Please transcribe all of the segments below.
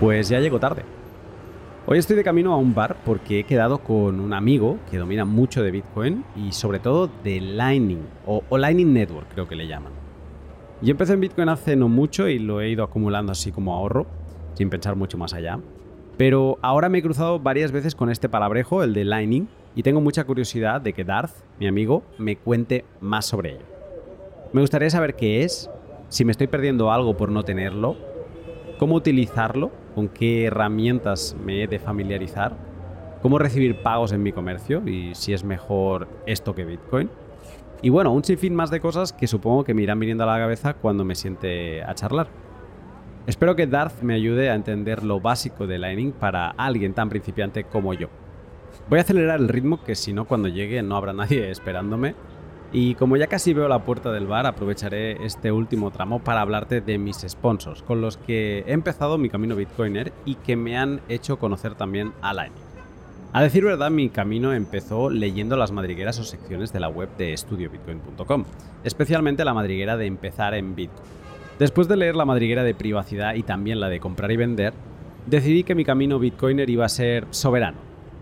Pues ya llego tarde. Hoy estoy de camino a un bar porque he quedado con un amigo que domina mucho de Bitcoin y sobre todo de Lightning o, Lightning Network creo que le llaman. Yo empecé en Bitcoin hace no mucho y lo he ido acumulando así como ahorro, sin pensar mucho más allá. Pero ahora me he cruzado varias veces con este palabrejo, el de Lightning, y tengo mucha curiosidad de que Darth, mi amigo, me cuente más sobre ello. Me gustaría saber qué es, si me estoy perdiendo algo por no tenerlo, cómo utilizarlo, con qué herramientas me he de familiarizar, cómo recibir pagos en mi comercio y si es mejor esto que Bitcoin. Y bueno, un sinfín más de cosas que supongo que me irán viniendo a la cabeza cuando me siente a charlar. Espero que Darth me ayude a entender lo básico de Lightning para alguien tan principiante como yo. Voy a acelerar el ritmo que si no cuando llegue no habrá nadie esperándome y como ya casi veo la puerta del bar, aprovecharé este último tramo para hablarte de mis sponsors, con los que he empezado mi camino Bitcoiner y que me han hecho conocer también a Lightning. A decir verdad, mi camino empezó leyendo las madrigueras o secciones de la web de estudiobitcoin.com, especialmente la madriguera de empezar en Bitcoin. Después de leer la madriguera de privacidad y también la de comprar y vender, decidí que mi camino Bitcoiner iba a ser soberano,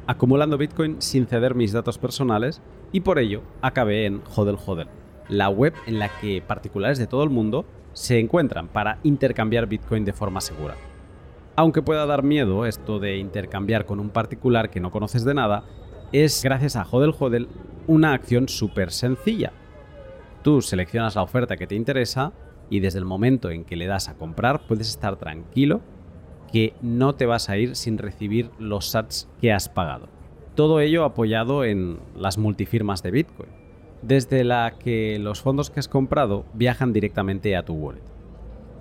acumulando Bitcoin sin ceder mis datos personales y por ello acabé en Hodel Hodel, la web en la que particulares de todo el mundo se encuentran para intercambiar Bitcoin de forma segura. Aunque pueda dar miedo esto de intercambiar con un particular que no conoces de nada, es gracias a Hodel Hodel una acción súper sencilla. Tú seleccionas la oferta que te interesa y desde el momento en que le das a comprar puedes estar tranquilo que no te vas a ir sin recibir los sats que has pagado. Todo ello apoyado en las multifirmas de Bitcoin, desde la que los fondos que has comprado viajan directamente a tu wallet.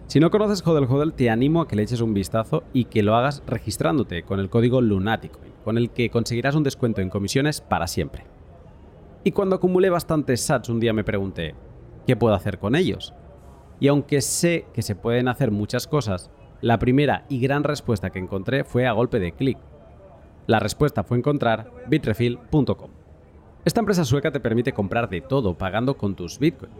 Si no conoces Hodel Hodel, te animo a que le eches un vistazo y que lo hagas registrándote con el código Lunaticoin, con el que conseguirás un descuento en comisiones para siempre. Y cuando acumulé bastantes sats, un día me pregunté, ¿qué puedo hacer con ellos? Y aunque sé que se pueden hacer muchas cosas, la primera y gran respuesta que encontré fue a golpe de clic, la respuesta fue encontrar bitrefill.com. Esta empresa sueca te permite comprar de todo pagando con tus Bitcoin.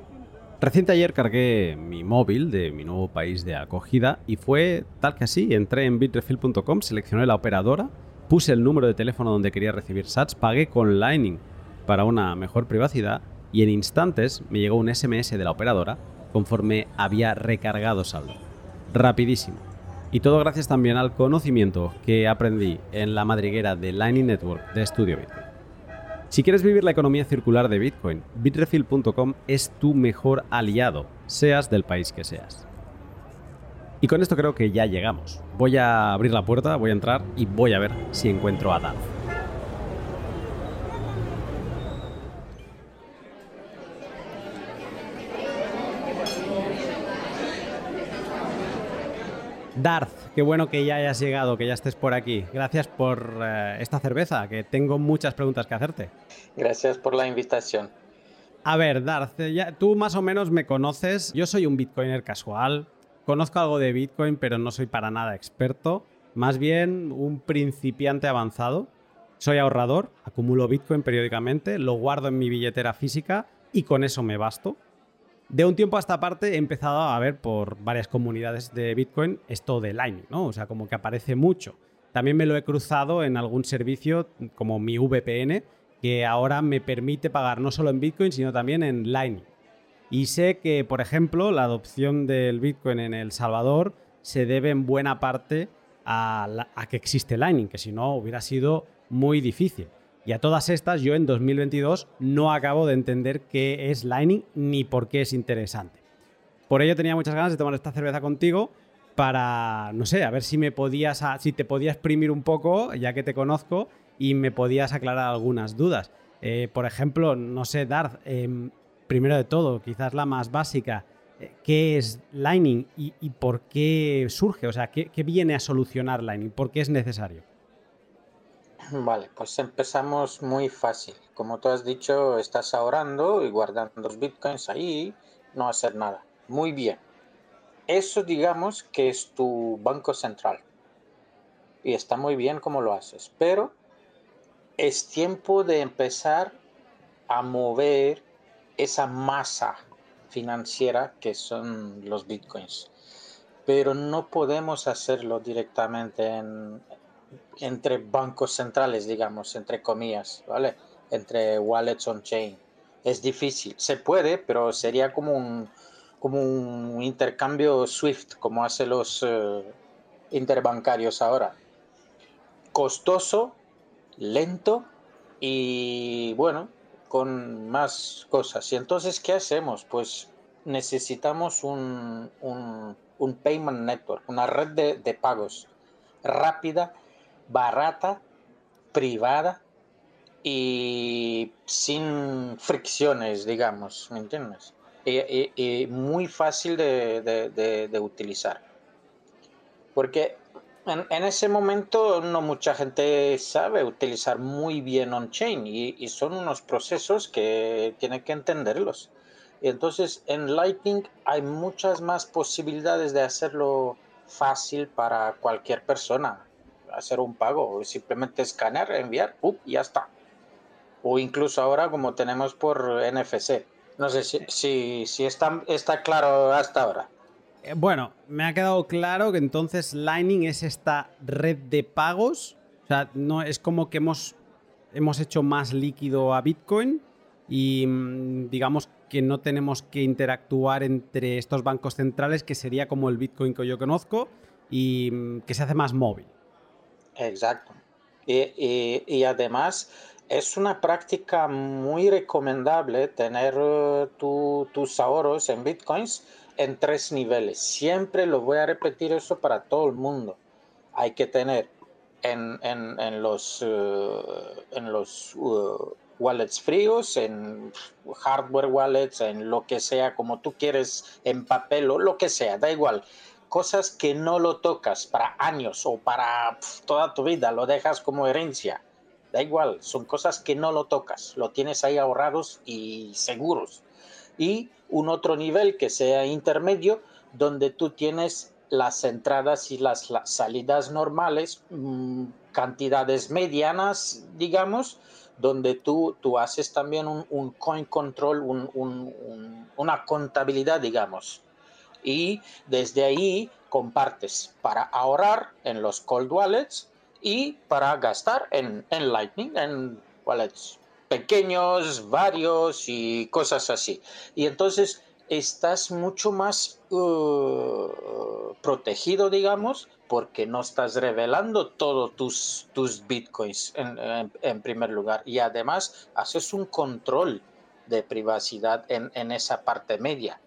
Reciente ayer cargué mi móvil de mi nuevo país de acogida y fue tal que así, entré en bitrefill.com, seleccioné la operadora, puse el número de teléfono donde quería recibir sats, pagué con Lightning para una mejor privacidad y en instantes me llegó un SMS de la operadora conforme había recargado saldo. Rapidísimo. Y todo gracias también al conocimiento que aprendí en la madriguera de Lightning Network de Estudio Bitcoin. Si quieres vivir la economía circular de Bitcoin, bitrefill.com es tu mejor aliado, seas del país que seas. Y con esto creo que ya llegamos. Voy a abrir la puerta, voy a entrar y voy a ver si encuentro a Darth. Darth, qué bueno que ya hayas llegado, que ya estés por aquí. Gracias por eh, esta cerveza, que tengo muchas preguntas que hacerte. Gracias por la invitación. A ver, Darth, ya, tú más o menos me conoces. Yo soy un bitcoiner casual. Conozco algo de Bitcoin, pero no soy para nada experto. Más bien un principiante avanzado. Soy ahorrador, acumulo Bitcoin periódicamente, lo guardo en mi billetera física y con eso me basto. De un tiempo a esta parte he empezado a ver por varias comunidades de Bitcoin esto de Lightning, ¿no? O sea, como que aparece mucho. También me lo he cruzado en algún servicio como mi VPN, que ahora me permite pagar no solo en Bitcoin, sino también en Lightning. Y sé que, por ejemplo, la adopción del Bitcoin en El Salvador se debe en buena parte a, a que existe Lightning, que si no hubiera sido muy difícil. Y a todas estas yo en 2022 no acabo de entender qué es Lightning ni por qué es interesante. Por ello tenía muchas ganas de tomar esta cerveza contigo para, no sé, a ver si me podías, si te podía exprimir un poco, ya que te conozco, y me podías aclarar algunas dudas. Eh, por ejemplo, no sé, Darth, em, primero de todo, quizás la más básica, eh, ¿qué es Lightning y, por qué surge? O sea, ¿qué, ¿qué viene a solucionar Lightning? ¿Por qué es necesario? Vale, pues empezamos muy fácil. Como tú has dicho, estás ahorrando y guardando los bitcoins ahí, no hacer nada. Muy bien. Eso digamos que es tu banco central. Y está muy bien como lo haces. Pero es tiempo de empezar a mover esa masa financiera que son los bitcoins. pero no podemos hacerlo directamente entre bancos centrales, digamos, entre comillas, ¿vale? Entre wallets on-chain. Es difícil. Se puede, pero sería como un, como un intercambio SWIFT, como hacen los eh, interbancarios ahora. Costoso, lento y bueno, con más cosas. Y entonces, ¿qué hacemos? Pues necesitamos un, un, payment network, una red de, pagos rápida, barata, privada y sin fricciones, digamos, ¿me entiendes? Y, muy fácil de, utilizar. Porque en, ese momento no mucha gente sabe utilizar muy bien on-chain y, y, son unos procesos que tiene que entenderlos. Entonces, en Lightning hay muchas más posibilidades de hacerlo fácil para cualquier persona. Hacer un pago, simplemente escanear, enviar, y ya está. O incluso ahora como tenemos por NFC. No sé si, si, está, está claro hasta ahora. Eh, bueno, me ha quedado claro que entonces Lightning es esta red de pagos. O sea, no es como que hemos, hemos hecho más líquido a Bitcoin y mm, digamos que no tenemos que interactuar entre estos bancos centrales, que sería como el Bitcoin que yo conozco, y mm, que se hace más móvil. Exacto. Y, además es una práctica muy recomendable tener uh, tus ahorros en bitcoins en tres niveles. Siempre lo voy a repetir eso para todo el mundo. Hay que tener en, los, uh, en los uh, wallets fríos, en hardware wallets, en lo que sea, como tú quieres, en papel o lo que sea, da igual. Cosas que no lo tocas para años o para toda tu vida, lo dejas como herencia. Da igual, son cosas que no lo tocas, lo tienes ahí ahorrados y seguros. Y un otro nivel que sea intermedio, donde tú tienes las entradas y las, salidas normales, mm, cantidades medianas, digamos, donde tú, tú haces también un, coin control, una contabilidad, digamos. Y desde ahí compartes para ahorrar en los cold wallets y para gastar en, en Lightning, en wallets pequeños, varios y cosas así. Y entonces estás mucho más uh, protegido, digamos, porque no estás revelando todos tus, tus bitcoins en, primer lugar. Y además haces un control de privacidad en, esa parte media,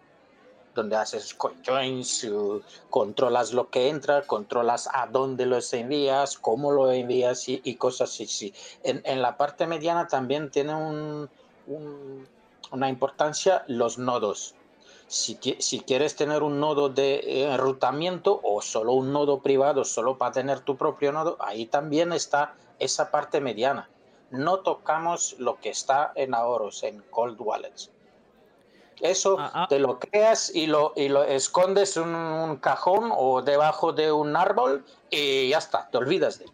donde haces uh, controlas lo que entra, controlas a dónde los envías, cómo lo envías y, cosas así. En, la parte mediana también tiene una importancia los nodos si, quieres tener un nodo de enrutamiento o solo un nodo privado, solo para tener tu propio nodo, ahí también está esa parte mediana. No tocamos lo que está en ahorros, en cold wallets. Eso ah, ah. te lo creas y lo, y lo escondes en un cajón o debajo de un árbol y ya está, te olvidas de él.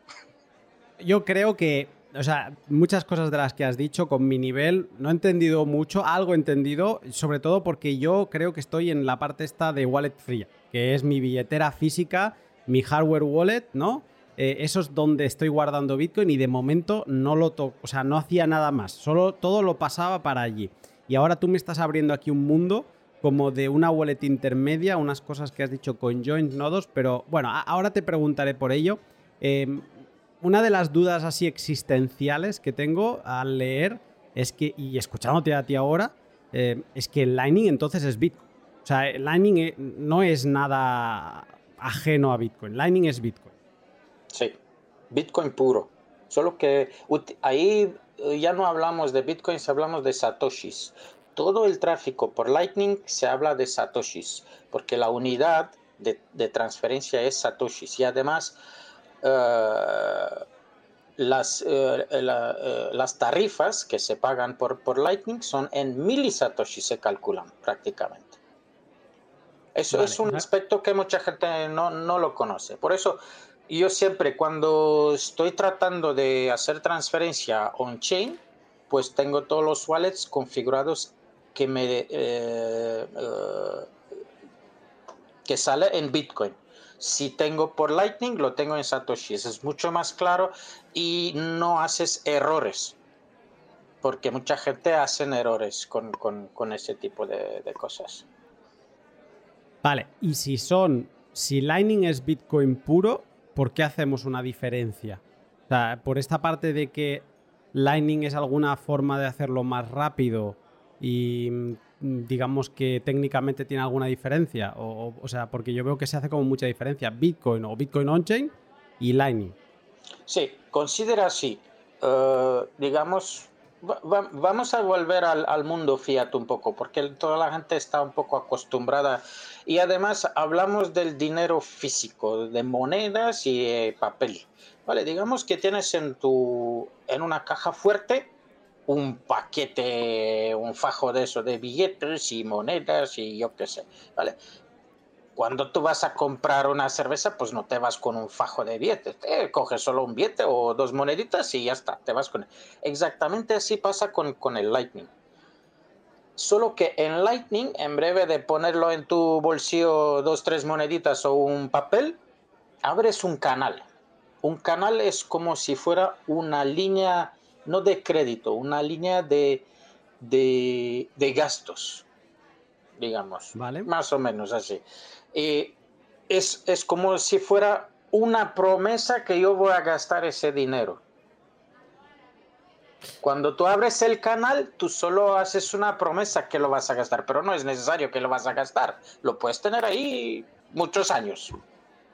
Yo creo que o sea, muchas cosas de las que has dicho con mi nivel no he entendido mucho, algo he entendido, sobre todo porque yo creo que estoy en la parte esta de wallet fría, que es mi billetera física, mi hardware wallet, ¿no? Eh, eso es donde estoy guardando Bitcoin y de momento no lo toco, o sea, no hacía nada más, solo todo lo pasaba para allí. Y ahora tú me estás abriendo aquí un mundo como de una wallet intermedia, unas cosas que has dicho con joint nodos, pero bueno, ahora te preguntaré por ello. Eh, una de las dudas así existenciales que tengo al leer es que, y escuchándote a ti ahora, eh, es que Lightning entonces es Bitcoin. O sea, Lightning eh, no es nada ajeno a Bitcoin. Lightning es Bitcoin. Sí, Bitcoin puro. Solo que ahí ya no hablamos de Bitcoin, hablamos de Satoshis. Todo el tráfico por Lightning se habla de Satoshis, porque la unidad de, de transferencia es Satoshis. Y además, eh, las, eh, eh, las tarifas que se pagan por, por Lightning son en milisatoshi se calculan prácticamente. Eso es un aspecto que mucha gente no, no lo conoce. Por eso yo siempre cuando estoy tratando de hacer transferencia on-chain, pues tengo todos los wallets configurados que me que sale en Bitcoin Si tengo por Lightning, lo tengo en Satoshi. Es mucho más claro y no haces errores. Porque mucha gente hace errores con, ese tipo de, de cosas. Vale, y si son, si Lightning es Bitcoin puro, ¿por qué hacemos una diferencia? O sea, por esta parte de que Lightning es alguna forma de hacerlo más rápido y mm, digamos que técnicamente tiene alguna diferencia. O, sea, porque yo veo que se hace como mucha diferencia. Bitcoin o Bitcoin on-chain y Lightning. Sí, considera así. Eh, digamos, vamos a volver al, mundo fiat un poco, porque toda la gente está un poco acostumbrada. Y además hablamos del dinero físico, de monedas y papel. Vale, digamos que tienes en tu en una caja fuerte un paquete, un fajo de eso de billetes y monedas y yo qué sé, ¿vale? Cuando tú vas a comprar una cerveza, pues no te vas con un fajo de billetes, te coges solo un billete o dos moneditas y ya está, te vas con él. Exactamente así pasa con, con el Lightning. Solo que en Lightning, en breve de ponerlo en tu bolsillo dos, tres moneditas o un papel, abres un canal un canal es como si fuera una línea, no de crédito, una línea de, de, gastos, digamos. Vale. Más o menos así. es, es como si fuera una promesa que yo voy a gastar ese dinero. Cuando tú abres el canal, tú solo haces una promesa que lo vas a gastar, pero no es necesario que lo vas a gastar. Lo puedes tener ahí muchos años.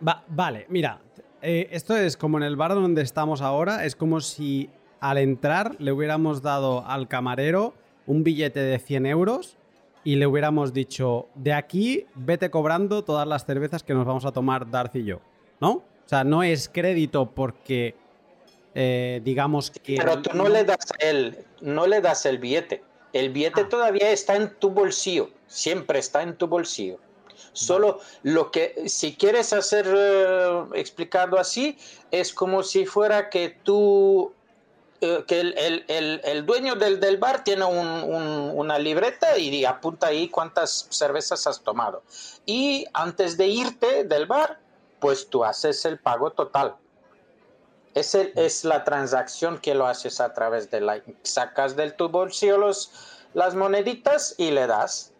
vale, mira, eh, esto es como en el bar donde estamos ahora, es como si al entrar le hubiéramos dado al camarero un billete de 100 euros y le hubiéramos dicho, de aquí vete cobrando todas las cervezas que nos vamos a tomar Darcy y yo, ¿no? O sea, no es crédito porque, eh, digamos que... Pero tú no le das el, no le das el billete. El billete ah. todavía está en tu bolsillo, siempre está en tu bolsillo. Solo lo que, si quieres hacer eh, explicando así, es como si fuera que tú, eh, que el, dueño del, bar tiene una libreta y apunta ahí cuántas cervezas has tomado. Y antes de irte del bar, pues tú haces el pago total. Es, es la transacción que lo haces a través de la... Sacas del tu bolsillo los, las moneditas y le das.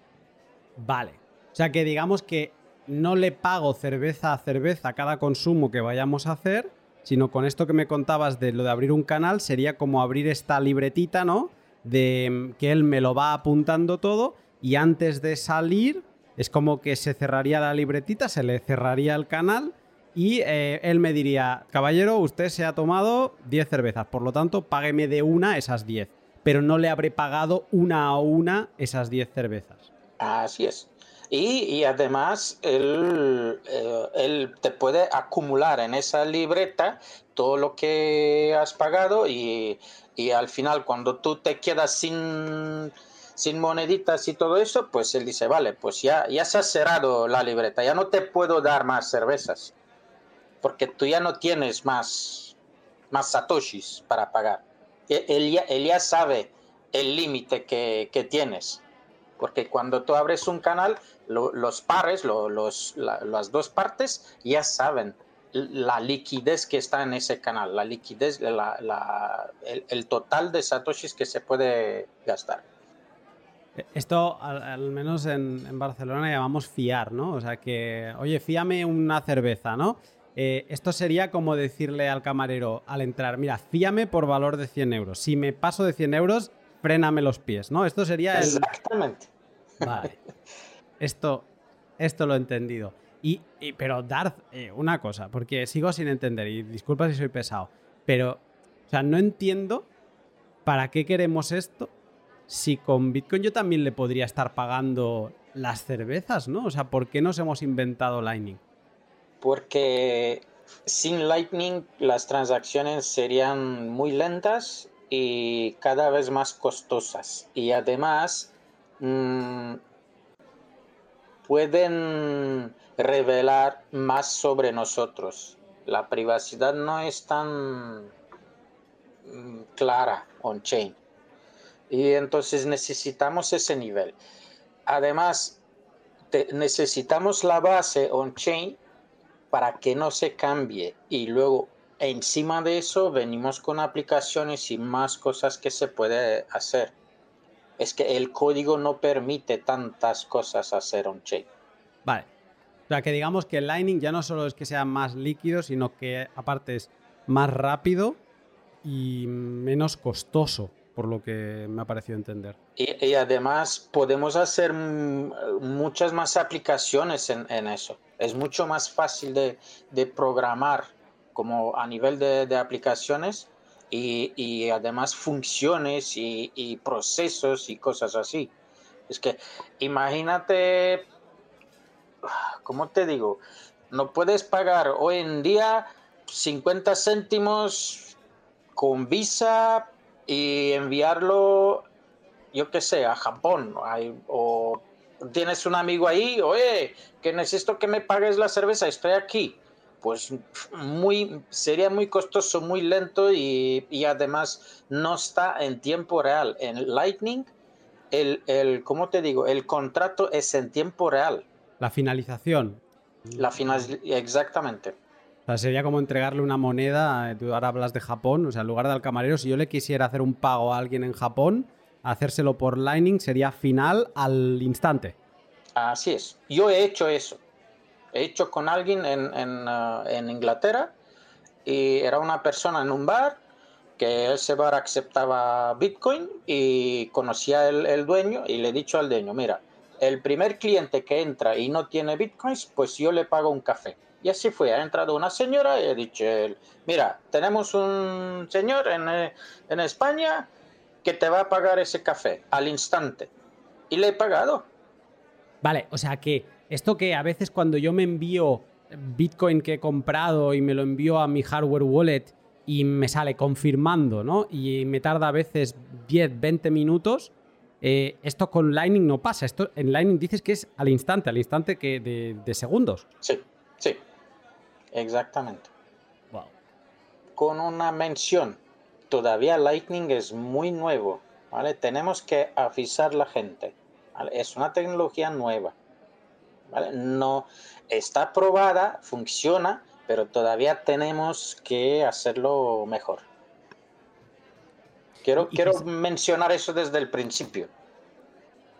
Vale. O sea que digamos que no le pago cerveza a cerveza cada consumo que vayamos a hacer, sino con esto que me contabas de lo de abrir un canal, sería como abrir esta libretita, ¿no? De mm, que él me lo va apuntando todo y antes de salir es como que se cerraría la libretita, se le cerraría el canal y eh, él me diría, caballero, usted se ha tomado 10 cervezas, por lo tanto, págueme de una esas 10, pero no le habré pagado una a una esas 10 cervezas. Así es. Y, además, él, eh, él, te puede acumular en esa libreta todo lo que has pagado y, al final, cuando tú te quedas sin, sin moneditas y todo eso, pues él dice, vale, pues ya, ya se ha cerrado la libreta, ya no te puedo dar más cervezas, porque tú ya no tienes más, más satoshis para pagar. E, él ya, él ya sabe el límite que, que tienes porque cuando tú abres un canal, los pares, los, las dos partes ya saben la liquidez que está en ese canal, la liquidez, el, total de satoshis que se puede gastar. Esto, al, menos en, Barcelona, llamamos fiar, ¿no? O sea que, oye, fíame una cerveza, ¿no? Eh, esto sería como decirle al camarero al entrar, mira, fíame por valor de 100 euros. Si me paso de 100 euros, fréname los pies, ¿no? Esto sería Exactamente. Vale. Esto, esto lo he entendido. Y, pero Darth, eh, una cosa, porque sigo sin entender, y disculpa si soy pesado, pero, o sea, no entiendo para qué queremos esto si con Bitcoin yo también le podría estar pagando las cervezas, ¿no? O sea, ¿por qué nos hemos inventado Lightning? Porque sin Lightning las transacciones serían muy lentas y cada vez más costosas. Y además mm, pueden revelar más sobre nosotros. La privacidad no es tan mm, clara on-chain. Y entonces necesitamos ese nivel. Además, necesitamos la base on-chain para que no se cambie y luego encima de eso venimos con aplicaciones y más cosas que se puede hacer. Es que el código no permite tantas cosas hacer on-chain. Vale. O sea, que digamos que el Lightning ya no solo es que sea más líquido, sino que aparte es más rápido y menos costoso, por lo que me ha parecido entender. Y, además podemos hacer muchas más aplicaciones en, eso. Es mucho más fácil de, de programar como a nivel de, aplicaciones y, además funciones y, procesos y cosas así. Es que imagínate, ¿cómo te digo? No puedes pagar hoy en día 50 céntimos con Visa y enviarlo, yo qué sé, a Japón. O tienes un amigo ahí, oye, que necesito que me pagues la cerveza, estoy aquí pues muy, sería muy costoso, muy lento y, además no está en tiempo real. En Lightning, el, el, ¿cómo te digo? El contrato es en tiempo real. La finalización. La final, exactamente. O sea, sería como entregarle una moneda, tú ahora hablas de Japón, o sea, en lugar de al camarero, si yo le quisiera hacer un pago a alguien en Japón, hacérselo por Lightning sería final al instante. Así es. Yo he hecho eso hecho con alguien en, uh, en, Inglaterra y era una persona en un bar que ese bar aceptaba Bitcoin y conocía el, el dueño y le he dicho al dueño, mira, el primer cliente que entra y no tiene Bitcoins, pues yo le pago un café. Y así fue, ha entrado una señora y he dicho, mira, tenemos un señor en, eh, en España que te va a pagar ese café al instante. Y le he pagado. Vale, o sea que esto que a veces cuando yo me envío Bitcoin que he comprado y me lo envío a mi hardware wallet y me sale confirmando, ¿no? Y me tarda a veces 10, 20 minutos. Eh, esto con Lightning no pasa. Esto en Lightning dices que es al instante, al instante que de, segundos. Sí, sí. Exactamente. Con una mención. Todavía Lightning es muy nuevo. ¿vale? Tenemos que avisar a la gente. Es una tecnología nueva. No está probada, funciona, pero todavía tenemos que hacerlo mejor. Quiero, quiero mencionar eso desde el principio.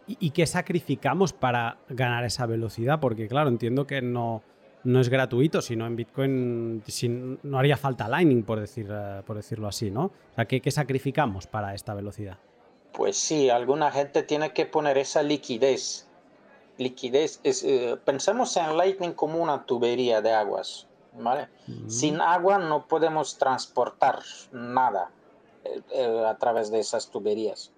¿Y, qué sacrificamos para ganar esa velocidad? Porque claro, entiendo que no, no es gratuito, sino en Bitcoin no haría falta Lightning, por, decir, eh, por decirlo así, ¿no? O sea, ¿qué, ¿qué sacrificamos para esta velocidad? Pues sí, alguna gente tiene que poner esa liquidez liquidez, es, eh, pensemos en Lightning como una tubería de aguas, ¿vale? Sin agua no podemos transportar nada eh, eh, a través de esas tuberías.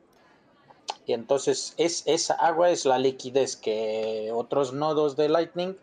Y entonces es, esa agua es la liquidez que otros nodos de Lightning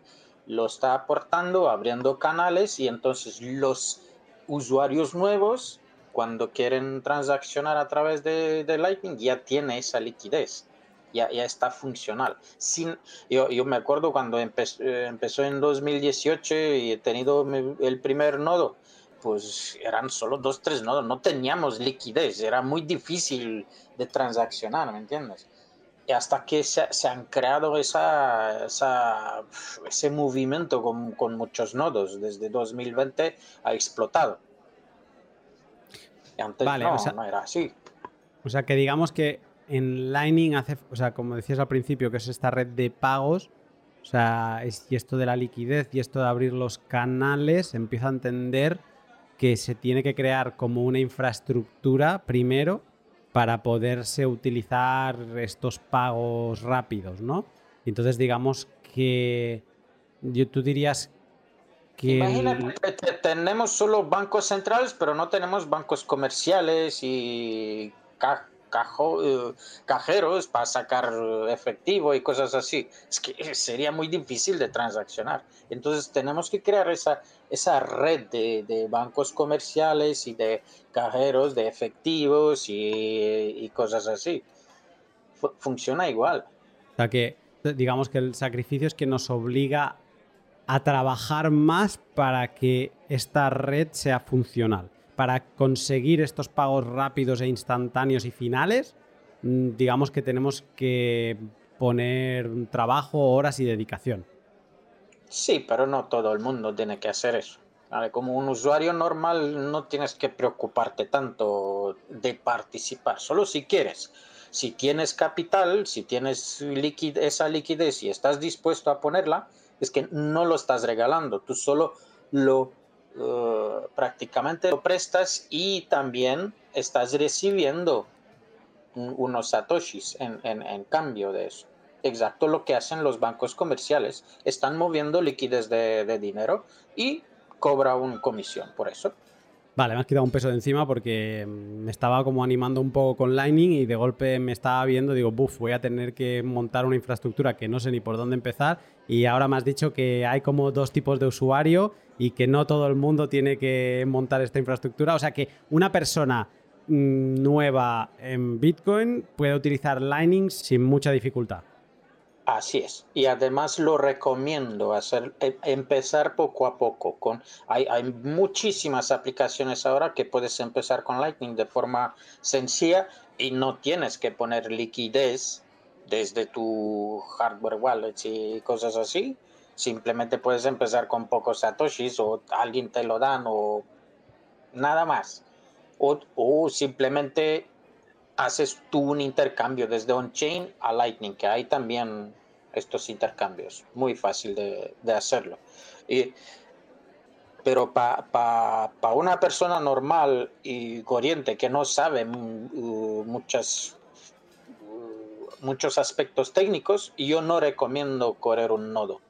lo está aportando, abriendo canales y entonces los usuarios nuevos, cuando quieren transaccionar a través de, de Lightning, ya tiene esa liquidez ya, está funcional. Sin, yo, yo me acuerdo cuando empezó, eh, empezó en 2018 y he tenido el primer nodo, pues eran solo dos, tres nodos, no teníamos liquidez, era muy difícil de transaccionar, ¿me entiendes? Y hasta que se, se han creado esa, esa, ese movimiento con, con, muchos nodos, desde 2020 ha explotado. Y antes no, no era así. O sea que digamos que en Lightning hace, o sea, como decías al principio, que es esta red de pagos, o sea, y esto de la liquidez y esto de abrir los canales, empieza a entender que se tiene que crear como una infraestructura primero para poderse utilizar estos pagos rápidos, ¿no? Entonces, digamos que yo, tú dirías que... Imagínate que tenemos solo bancos centrales, pero no tenemos bancos comerciales y eh, cajeros para sacar efectivo y cosas así. Es que sería muy difícil de transaccionar. Entonces tenemos que crear esa, esa red de, bancos comerciales y de cajeros de efectivos y, cosas así. funciona igual. O sea que digamos que el sacrificio es que nos obliga a trabajar más para que esta red sea funcional para conseguir estos pagos rápidos e instantáneos y finales, mm, digamos que tenemos que poner trabajo, horas y dedicación. Sí, pero no todo el mundo tiene que hacer eso. Como un usuario normal no tienes que preocuparte tanto de participar, solo si quieres. Si tienes capital, si tienes esa liquidez y estás dispuesto a ponerla, es que no lo estás regalando, tú solo lo eh, prácticamente lo prestas y también estás recibiendo unos satoshis en cambio de eso exacto lo que hacen los bancos comerciales. Están moviendo liquidez de, dinero y cobra una comisión por eso. Vale, me has quitado un peso de encima porque me estaba como animando un poco con Lightning y de golpe me estaba viendo, digo, buf, voy a tener que montar una infraestructura que no sé ni por dónde empezar y ahora me has dicho que hay como dos tipos de usuario y que no todo el mundo tiene que montar esta infraestructura. O sea que una persona mm, nueva en Bitcoin puede utilizar Lightning sin mucha dificultad. Así es. Y además lo recomiendo hacer, em, empezar poco a poco. Con, hay, hay, muchísimas aplicaciones ahora que puedes empezar con Lightning de forma sencilla y no tienes que poner liquidez desde tu hardware wallet y cosas así. Simplemente puedes empezar con pocos satoshis o alguien te lo dan o nada más. O, simplemente haces tú un intercambio desde on-chain a Lightning, que hay también estos intercambios. Muy fácil de, hacerlo. Y, pero para una persona normal y corriente que no sabe muchas, muchos aspectos técnicos, yo no recomiendo correr un nodo.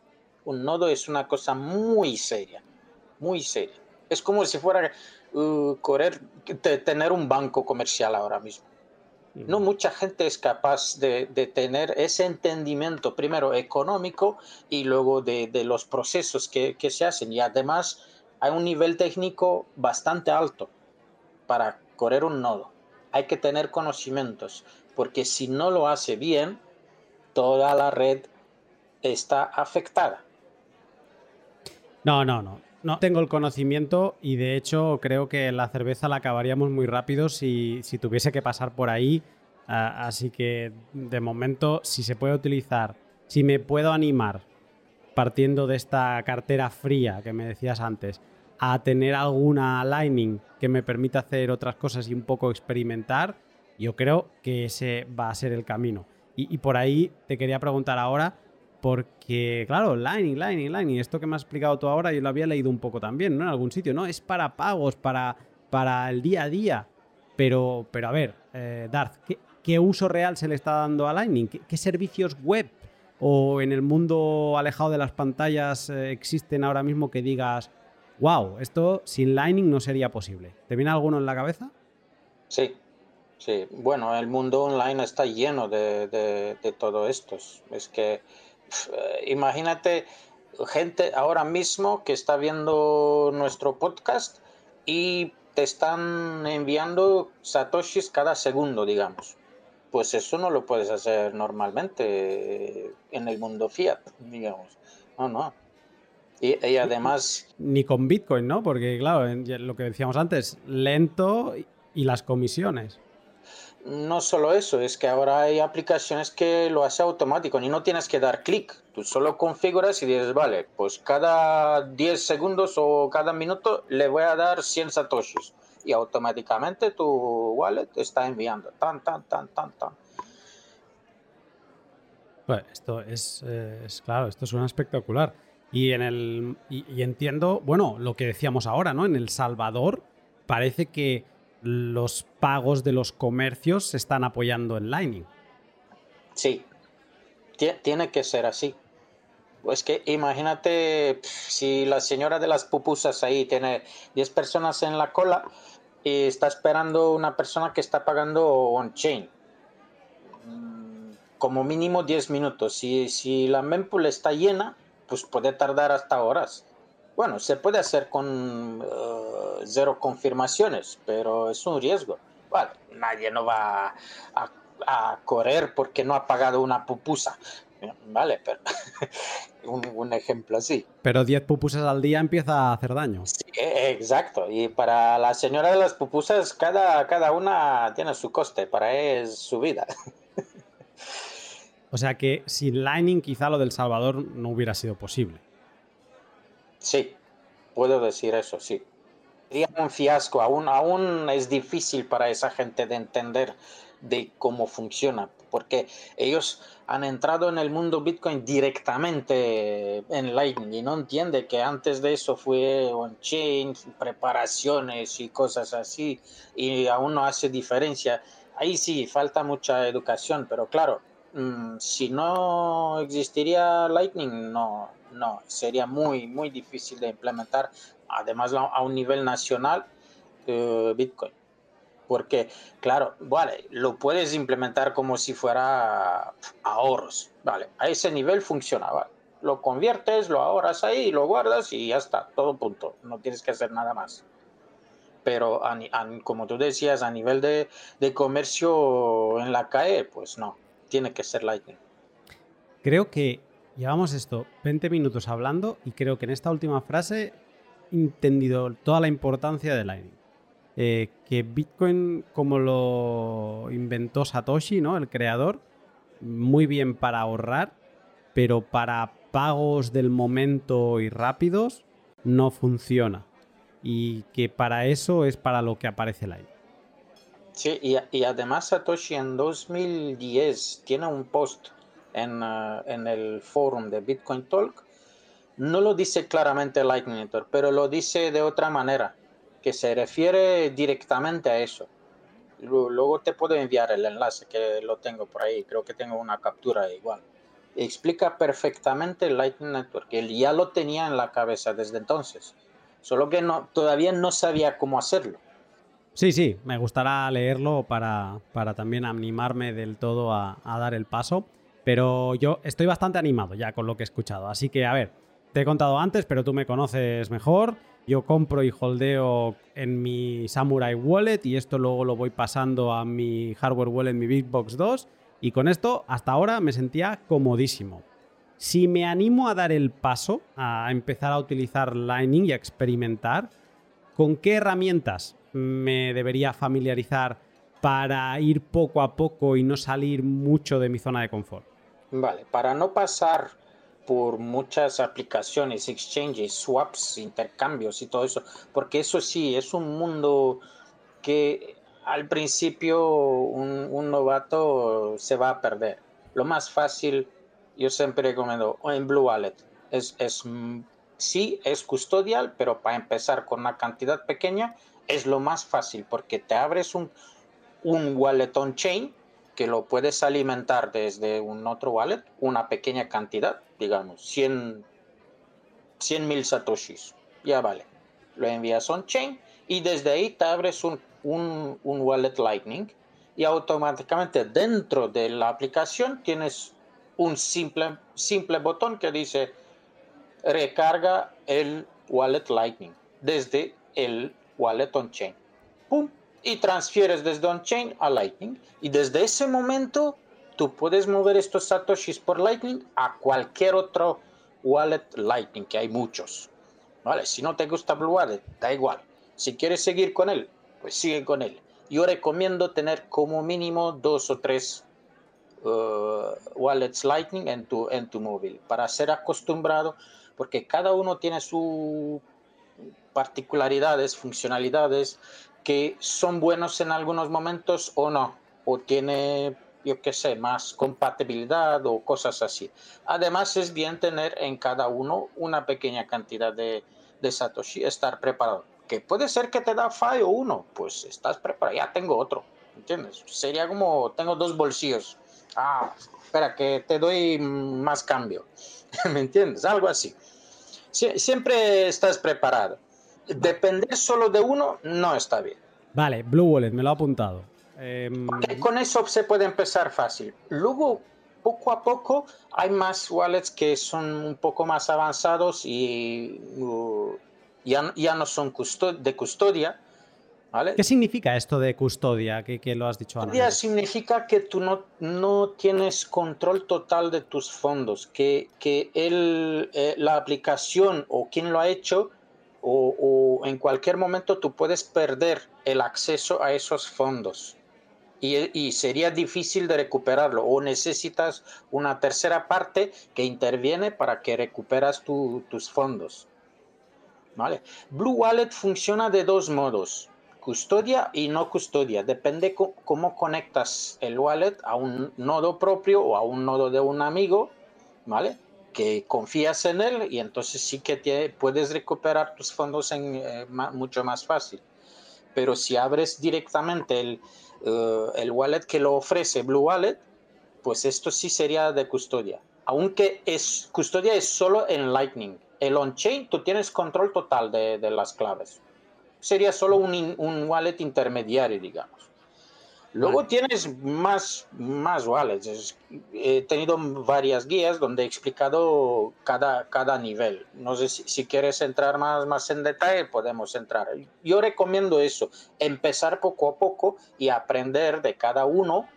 Un nodo es una cosa muy seria, muy seria. Es como si fuera uh, correr, tener un banco comercial ahora mismo. No mucha gente es capaz de, tener ese entendimiento, primero económico y luego de, los procesos que, se hacen. Y además hay un nivel técnico bastante alto para correr un nodo. Hay que tener conocimientos, porque si no lo hace bien, toda la red está afectada. No, no, no. No tengo el conocimiento y de hecho creo que la cerveza la acabaríamos muy rápido si, tuviese que pasar por ahí. Ah, así que de momento, si se puede utilizar, si me puedo animar partiendo de esta cartera fría que me decías antes, a tener alguna Lightning que me permita hacer otras cosas y un poco experimentar, yo creo que ese va a ser el camino. y por ahí te quería preguntar ahora, porque, claro, Lightning, Lightning, Lightning, esto que me has explicado tú ahora, yo lo había leído un poco también, ¿no? En algún sitio, ¿no? Es para pagos, para, para el día a día. Pero, pero a ver, eh, Darth, ¿qué, uso real se le está dando a Lightning? ¿Qué, servicios web o en el mundo alejado de las pantallas eh, existen ahora mismo que digas, wow, esto sin Lightning no sería posible? ¿Te viene alguno en la cabeza? Sí, sí. Bueno, el mundo online está lleno de, de, de todo esto. Es que imagínate gente ahora mismo que está viendo nuestro podcast y te están enviando satoshis cada segundo, digamos. Pues eso no lo puedes hacer normalmente en el mundo fiat, digamos. No, no. Y, y además... Ni con Bitcoin, ¿no? Porque claro, lo que decíamos antes, lento y las comisiones no solo eso, es que ahora hay aplicaciones que lo hace automático y no tienes que dar clic. Tú solo configuras y dices, vale, pues cada 10 segundos o cada minuto le voy a dar 100 satoshis. Y automáticamente tu wallet está enviando. Tan, tan, tan, tan, tan. Pues esto es, eh, es, claro, esto suena espectacular. Y en el. y entiendo, bueno, lo que decíamos ahora, ¿no? En El Salvador parece que los pagos de los comercios se están apoyando en Lightning. Sí, tiene que ser así. Pues que imagínate si la señora de las pupusas ahí tiene 10 personas en la cola y está esperando una persona que está pagando on-chain. Mm, como mínimo 10 minutos. Si, si la mempool está llena, pues puede tardar hasta horas. Bueno, se puede hacer con eh, cero confirmaciones, pero es un riesgo. Vale, nadie no va a, correr porque no ha pagado una pupusa. Vale, pero un, ejemplo así. Pero 10 pupusas al día empieza a hacer daño. Sí, e, exacto. Y para la señora de las pupusas, cada, cada una tiene su coste. Para es su vida. O sea que sin Lightning quizá lo del Salvador no hubiera sido posible. Sí, puedo decir eso, sí. Sería un fiasco, aún, aún es difícil para esa gente de entender de cómo funciona, porque ellos han entrado en el mundo Bitcoin directamente en Lightning y no entiende que antes de eso fue on-chain, preparaciones y cosas así, y aún no hace diferencia. Ahí sí, falta mucha educación, pero claro, mm, si no existiría Lightning, no, no, sería muy, muy difícil de implementar, además a un nivel nacional, eh, Bitcoin porque, claro, vale, lo puedes implementar como si fuera ahorros, vale, a ese nivel funciona, vale. Lo conviertes, lo ahorras ahí, lo guardas y ya está, todo punto, no tienes que hacer nada más. Pero como tú decías, a nivel de, de comercio en la calle, pues no, tiene que ser Lightning. Creo que llevamos esto 20 minutos hablando y creo que en esta última frase he entendido toda la importancia de Lightning. Eh, que Bitcoin, como lo inventó Satoshi, ¿no? El creador, muy bien para ahorrar, pero para pagos del momento y rápidos no funciona. Y que para eso es para lo que aparece el aire. Sí, y, además Satoshi en 2010 tiene un post en, uh, en el forum de Bitcoin Talk. No lo dice claramente Lightning Network, pero lo dice de otra manera que se refiere directamente a eso. Luego te puedo enviar el enlace que lo tengo por ahí, creo que tengo una captura igual. Explica perfectamente Lightning Network, él ya lo tenía en la cabeza desde entonces, solo que no, todavía no sabía cómo hacerlo. Sí, sí, me gustará leerlo para, para también animarme del todo a, a dar el paso, pero yo estoy bastante animado ya con lo que he escuchado, así que a ver, te he contado antes, pero tú me conoces mejor. Yo compro y holdeo en mi Samurai Wallet y esto luego lo voy pasando a mi hardware wallet, mi Bitbox 2. Y con esto, hasta ahora me sentía comodísimo. Si me animo a dar el paso, a empezar a utilizar Lightning y a experimentar, ¿con qué herramientas me debería familiarizar para ir poco a poco y no salir mucho de mi zona de confort? Vale, para no pasar por muchas aplicaciones, exchanges, swaps, intercambios y todo eso, porque eso sí, es un mundo que al principio un, novato se va a perder. Lo más fácil, yo siempre recomiendo en Blue Wallet, es, es sí, es custodial, pero para empezar con una cantidad pequeña es lo más fácil porque te abres un, un wallet on chain que lo puedes alimentar desde un otro wallet, una pequeña cantidad, digamos, 100 mil satoshis, ya vale. Lo envías on-chain y desde ahí te abres un, un, un, wallet Lightning y automáticamente dentro de la aplicación tienes un simple, simple botón que dice recarga el wallet Lightning desde el wallet on-chain. ¡Pum! Y transfieres desde on-chain a Lightning. Y desde ese momento tú puedes mover estos satoshis por Lightning a cualquier otro wallet Lightning, que hay muchos. ¿Vale? Si no te gusta Blue Wallet, da igual. Si quieres seguir con él, pues sigue con él. Yo recomiendo tener como mínimo dos o tres uh, wallets Lightning en tu, en tu móvil para ser acostumbrado, porque cada uno tiene sus particularidades, funcionalidades que son buenos en algunos momentos o no, o tiene, yo qué sé, más compatibilidad o cosas así. Además es bien tener en cada uno una pequeña cantidad de, de Satoshi, estar preparado. Que puede ser que te da fallo uno, pues estás preparado, ya tengo otro, ¿entiendes? Sería como, tengo dos bolsillos. Ah, espera, que te doy más cambio, ¿me entiendes? Algo así. siempre estás preparado depender solo de uno no está bien. Vale, Blue Wallet, me lo ha apuntado. Em, con eso se puede empezar fácil. Luego, poco a poco, hay más wallets que son un poco más avanzados y uh, ya, ya, no son de custodia. ¿vale? ¿Qué significa esto de custodia que, que lo has dicho antes? Custodia significa que tú no, no tienes control total de tus fondos, que, que el, eh, la aplicación o quien lo ha hecho o, en cualquier momento tú puedes perder el acceso a esos fondos y, sería difícil de recuperarlo o necesitas una tercera parte que interviene para que recuperas tus fondos. ¿vale? Blue Wallet funciona de dos modos, custodia y no custodia. Depende cómo conectas el wallet a un nodo propio o a un nodo de un amigo, ¿vale? Que confías en él y entonces sí que puedes recuperar tus fondos en, eh, mucho más fácil. Pero si abres directamente el, eh, el wallet que lo ofrece Blue Wallet, pues esto sí sería de custodia. Aunque es custodia es solo en Lightning. El on-chain tú tienes control total de, de las claves sería solo un, un wallet intermediario, digamos. Luego tienes más, más wallets. He tenido varias guías donde he explicado cada, cada nivel. No sé si, si, quieres entrar más, más en detalle, podemos entrar. Yo recomiendo eso, empezar poco a poco y aprender de cada uno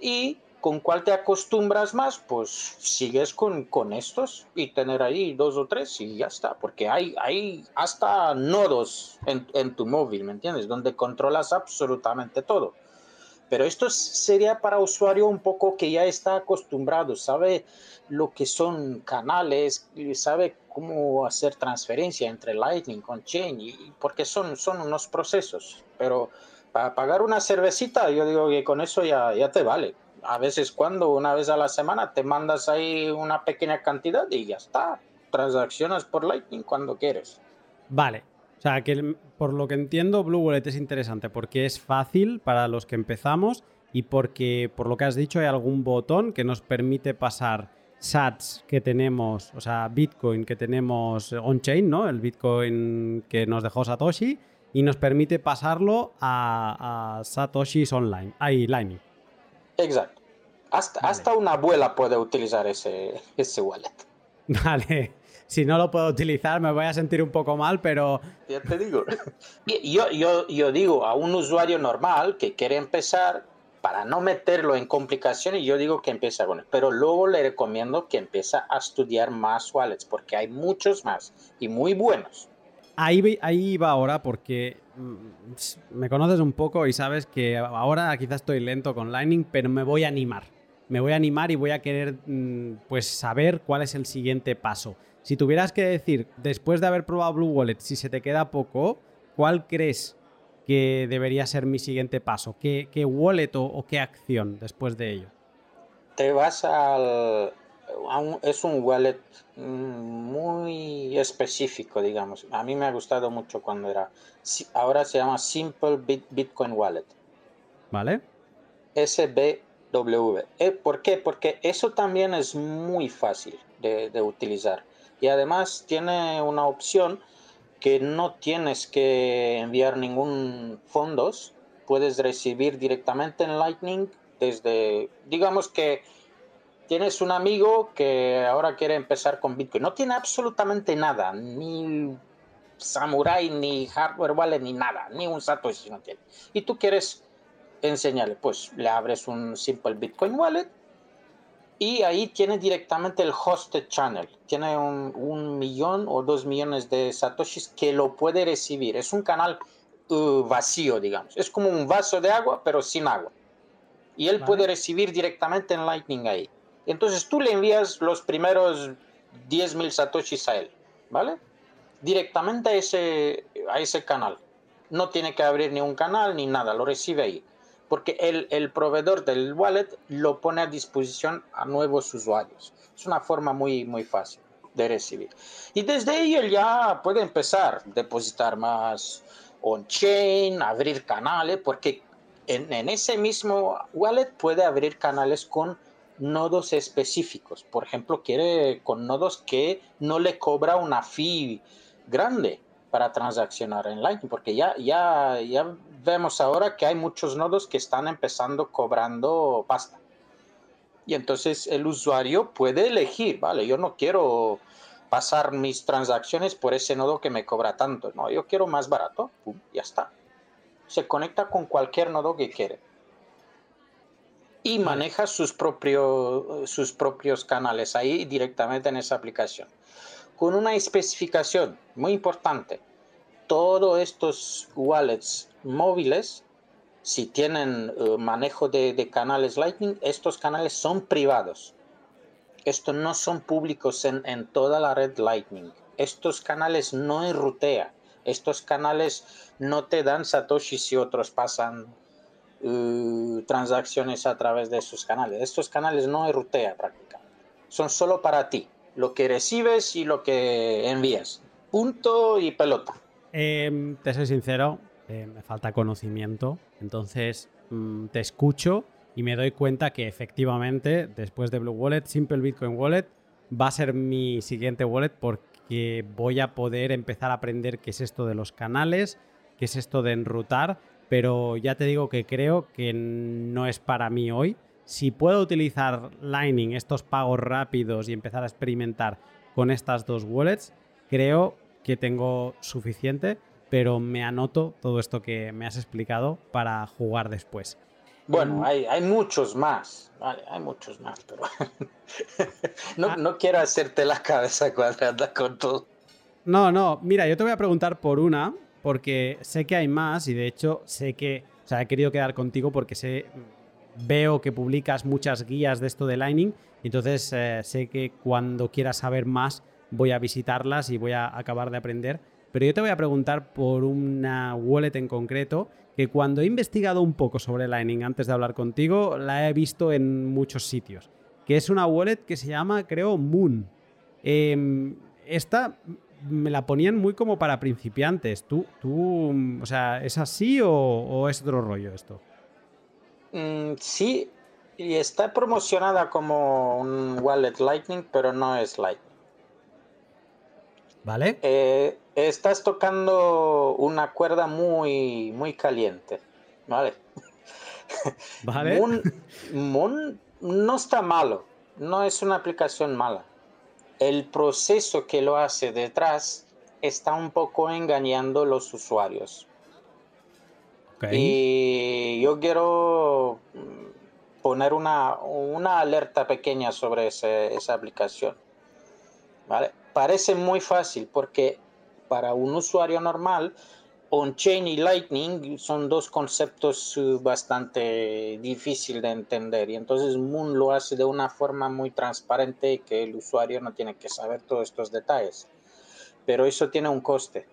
y con cuál te acostumbras más, pues sigues con, con, estos y tener ahí dos o tres y ya está, porque hay, hay hasta nodos en, en, tu móvil, ¿me entiendes? Donde controlas absolutamente todo. Pero esto sería para usuario un poco que ya está acostumbrado, sabe lo que son canales, sabe cómo hacer transferencia entre Lightning con Chain, y, porque son, son unos procesos. Pero para pagar una cervecita, yo digo que con eso ya, ya te vale a veces cuando una vez a la semana te mandas ahí una pequeña cantidad y ya está. Transaccionas por Lightning cuando quieres. Vale. O sea, que por lo que entiendo, Blue Wallet es interesante porque es fácil para los que empezamos y porque, por lo que has dicho, hay algún botón que nos permite pasar sats que tenemos, o sea, Bitcoin que tenemos on-chain, ¿no? El Bitcoin que nos dejó Satoshi y nos permite pasarlo a, a Satoshis online, ahí, Lightning. Exacto. Hasta, hasta una abuela puede utilizar ese, ese wallet. Vale. Si no lo puedo utilizar me voy a sentir un poco mal, pero... Ya te digo. Yo, yo, yo digo a un usuario normal que quiere empezar, para no meterlo en complicaciones, yo digo que empiece con él. Pero luego le recomiendo que empiece a estudiar más wallets, porque hay muchos más y muy buenos. Ahí, ahí va ahora porque mm, me conoces un poco y sabes que ahora quizás estoy lento con Lightning, pero me voy a animar. Me voy a animar y voy a querer mm, pues saber cuál es el siguiente paso. Si tuvieras que decir, después de haber probado Blue Wallet, si se te queda poco, ¿cuál crees que debería ser mi siguiente paso? ¿Qué, wallet o qué acción después de ello? Te vas al, es un wallet mm, muy específico, digamos. A mí me ha gustado mucho cuando era. Ahora se llama Simple Bitcoin Wallet. ¿Vale? SBW. Eh, ¿Por qué? Porque eso también es muy fácil de, de utilizar. Y además tiene una opción que no tienes que enviar ningún fondos. Puedes recibir directamente en Lightning desde, digamos que tienes un amigo que ahora quiere empezar con Bitcoin. No tiene absolutamente nada, ni Samurai, ni hardware wallet, ni nada, ni un Satoshi no tiene. Y tú quieres enseñarle, pues le abres un simple Bitcoin wallet y ahí tiene directamente el hosted channel. Tiene un, millón o dos millones de satoshis que lo puede recibir. Es un canal uh, vacío, digamos. Es como un vaso de agua, pero sin agua. Y él puede recibir directamente en Lightning ahí. Entonces tú le envías los primeros 10.000 satoshis a él, ¿vale? Directamente a ese, a ese canal. No tiene que abrir ni un canal ni nada, lo recibe ahí. Porque el, el proveedor del wallet lo pone a disposición a nuevos usuarios. Es una forma muy, muy fácil de recibir. Y desde él ya puede empezar a depositar más on-chain, abrir canales, porque en, en, ese mismo wallet puede abrir canales con nodos específicos. Por ejemplo, quiere con nodos que no le cobra una fee grande para transaccionar en Lightning, porque ya, ya, ya vemos ahora que hay muchos nodos que están empezando cobrando pasta. Y entonces el usuario puede elegir, vale, yo no quiero pasar mis transacciones por ese nodo que me cobra tanto, no, yo quiero más barato, pum, ya está. Se conecta con cualquier nodo que quiere y maneja sus, sus propios canales ahí directamente en esa aplicación. Con una especificación muy importante, todos estos wallets móviles, si tienen eh, manejo de, canales Lightning, estos canales son privados. Estos no son públicos en, toda la red Lightning. estos canales no enrutea. Estos canales no te dan Satoshi si otros pasan uh, transacciones a través de esos canales. Estos canales no enrutea prácticamente. Son solo para ti. Lo que recibes y lo que envías. Punto y pelota. Em, te soy sincero, eh, me falta conocimiento. Entonces mm, te escucho y me doy cuenta que efectivamente después de Blue Wallet, Simple Bitcoin Wallet va a ser mi siguiente wallet porque voy a poder empezar a aprender qué es esto de los canales, qué es esto de enrutar, pero ya te digo que creo que no es para mí hoy. Si puedo utilizar Lightning, estos pagos rápidos y empezar a experimentar con estas dos wallets, creo que tengo suficiente, pero me anoto todo esto que me has explicado para jugar después. Bueno, hay, hay muchos más, vale, hay muchos más, pero no, ah. no quiero hacerte la cabeza cuadrada con todo. No, no, mira, yo te voy a preguntar por una, porque sé que hay más y de hecho sé que, o sea, he querido quedar contigo porque sé, veo que publicas muchas guías de esto de Lightning, entonces eh, sé que cuando quieras saber más voy a visitarlas y voy a acabar de aprender. Pero yo te voy a preguntar por una wallet en concreto que cuando he investigado un poco sobre Lightning antes de hablar contigo, la he visto en muchos sitios, que es una wallet que se llama, creo, Moon. Em, esta me la ponían muy como para principiantes. ¿Tú, tú o sea, es así o, es otro rollo esto? Mm, sí, y está promocionada como un wallet Lightning, pero no es Lightning. ¿Vale? Eh, estás tocando una cuerda muy, muy caliente. ¿Vale? ¿Vale? Moon, no está malo. No es una aplicación mala. El proceso que lo hace detrás está un poco engañando a los usuarios. Y yo quiero poner una, una alerta pequeña sobre esa aplicación. ¿Vale? parece muy fácil porque para un usuario normal, on-chain y Lightning son dos conceptos uh, bastante difíciles de entender y entonces Moon lo hace de una forma muy transparente que el usuario no tiene que saber todos estos detalles. Pero eso tiene un coste.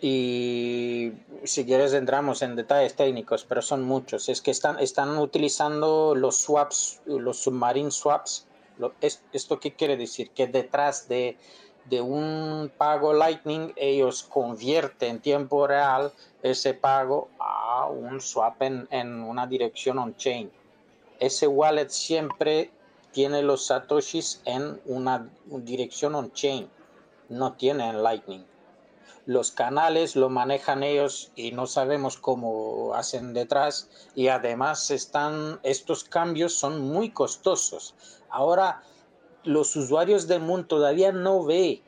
Y si quieres entramos en detalles técnicos, pero son muchos. Es que están, están utilizando los swaps, los submarine swaps, ¿Esto qué quiere decir? Que detrás de, un pago Lightning ellos convierten en tiempo real ese pago a un swap en, una dirección on-chain. Ese wallet siempre tiene los satoshis en una dirección on-chain, no tiene en Lightning. Los canales lo manejan ellos y no sabemos cómo hacen detrás y además están estos cambios son muy costosos Ahora, los usuarios del mundo todavía no ve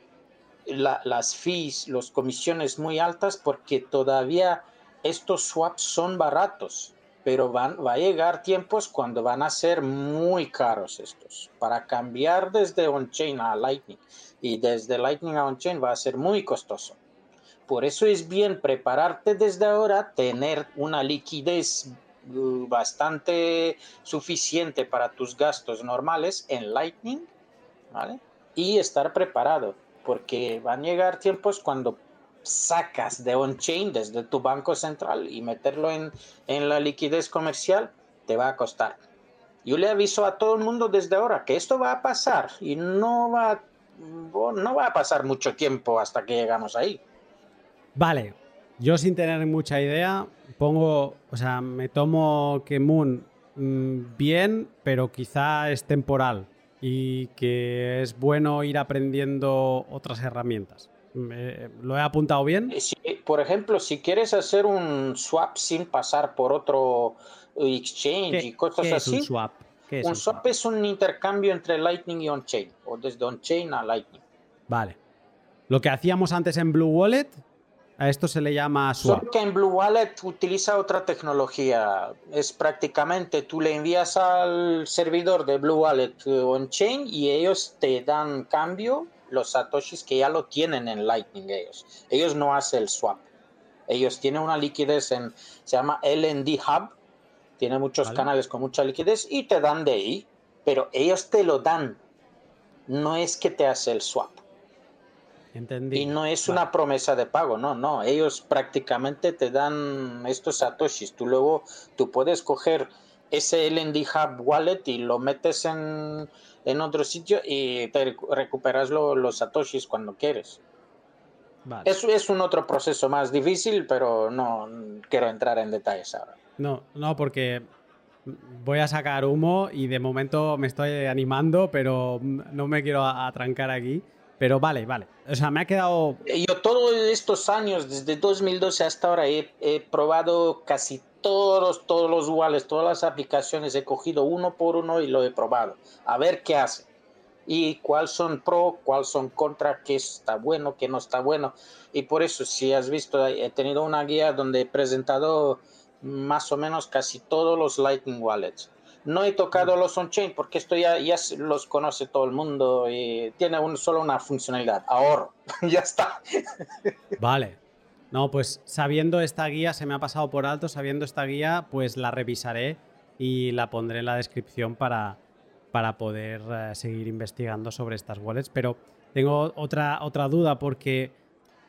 las fees, las comisiones muy altas porque todavía estos swaps son baratos, pero van, va a llegar tiempos cuando van a ser muy caros estos. Para cambiar desde on-chain a Lightning y desde Lightning a on-chain va a ser muy costoso. Por eso es bien prepararte desde ahora, tener una liquidez bastante suficiente para tus gastos normales en Lightning, ¿vale? Y estar preparado, porque van a llegar tiempos cuando sacas de on-chain desde tu banco central y meterlo en, en la liquidez comercial, te va a costar. Yo le aviso a todo el mundo desde ahora que esto va a pasar y no va, no va a pasar mucho tiempo hasta que llegamos ahí. Vale, yo sin tener mucha idea, pongo, o sea, me tomo que Moon mm, bien, pero quizá es temporal y que es bueno ir aprendiendo otras herramientas. ¿Lo he apuntado bien? por ejemplo, si quieres hacer un swap sin pasar por otro exchange y cosas así. un swap? un, swap, es un intercambio entre Lightning y on-chain, o desde on-chain a Lightning. Vale. Lo que hacíamos antes en Blue Wallet, a esto se le llama swap. Solo que en Blue Wallet utiliza otra tecnología. Es prácticamente tú le envías al servidor de Blue Wallet on-chain y ellos te dan cambio los satoshis que ya lo tienen en Lightning ellos. Ellos no hacen el swap. Ellos tienen una liquidez en, se llama LND Hub. Tiene muchos canales con mucha liquidez y te dan de ahí. Pero ellos te lo dan. No es que te hace el swap. Entendí. Y no es una promesa de pago, no, no. Ellos prácticamente te dan estos satoshis. Tú luego, tú puedes coger ese LND Hub Wallet y lo metes en, en otro sitio y te recuperas los satoshis cuando quieres. Eso es un otro proceso más difícil, pero no quiero entrar en detalles ahora. No, no, porque voy a sacar humo y de momento me estoy animando, pero no me quiero atrancar aquí. Pero vale, vale. O sea, me ha quedado... Yo todos estos años, desde 2012 hasta ahora, he, he probado casi todos, todos los wallets, todas las aplicaciones, he cogido uno por uno y lo he probado. A ver qué hace. Y cuáles son pro, cuáles son contra, qué está bueno, qué no está bueno. Y por eso, si has visto, he tenido una guía donde he presentado más o menos casi todos los Lightning Wallets. No he tocado los on-chain porque esto ya, ya los conoce todo el mundo y tiene un, solo una funcionalidad, ahorro. ya está. vale. No, pues sabiendo esta guía, se me ha pasado por alto, sabiendo esta guía, pues la revisaré y la pondré en la descripción para, para poder eh, seguir investigando sobre estas wallets. Pero tengo otra, otra duda porque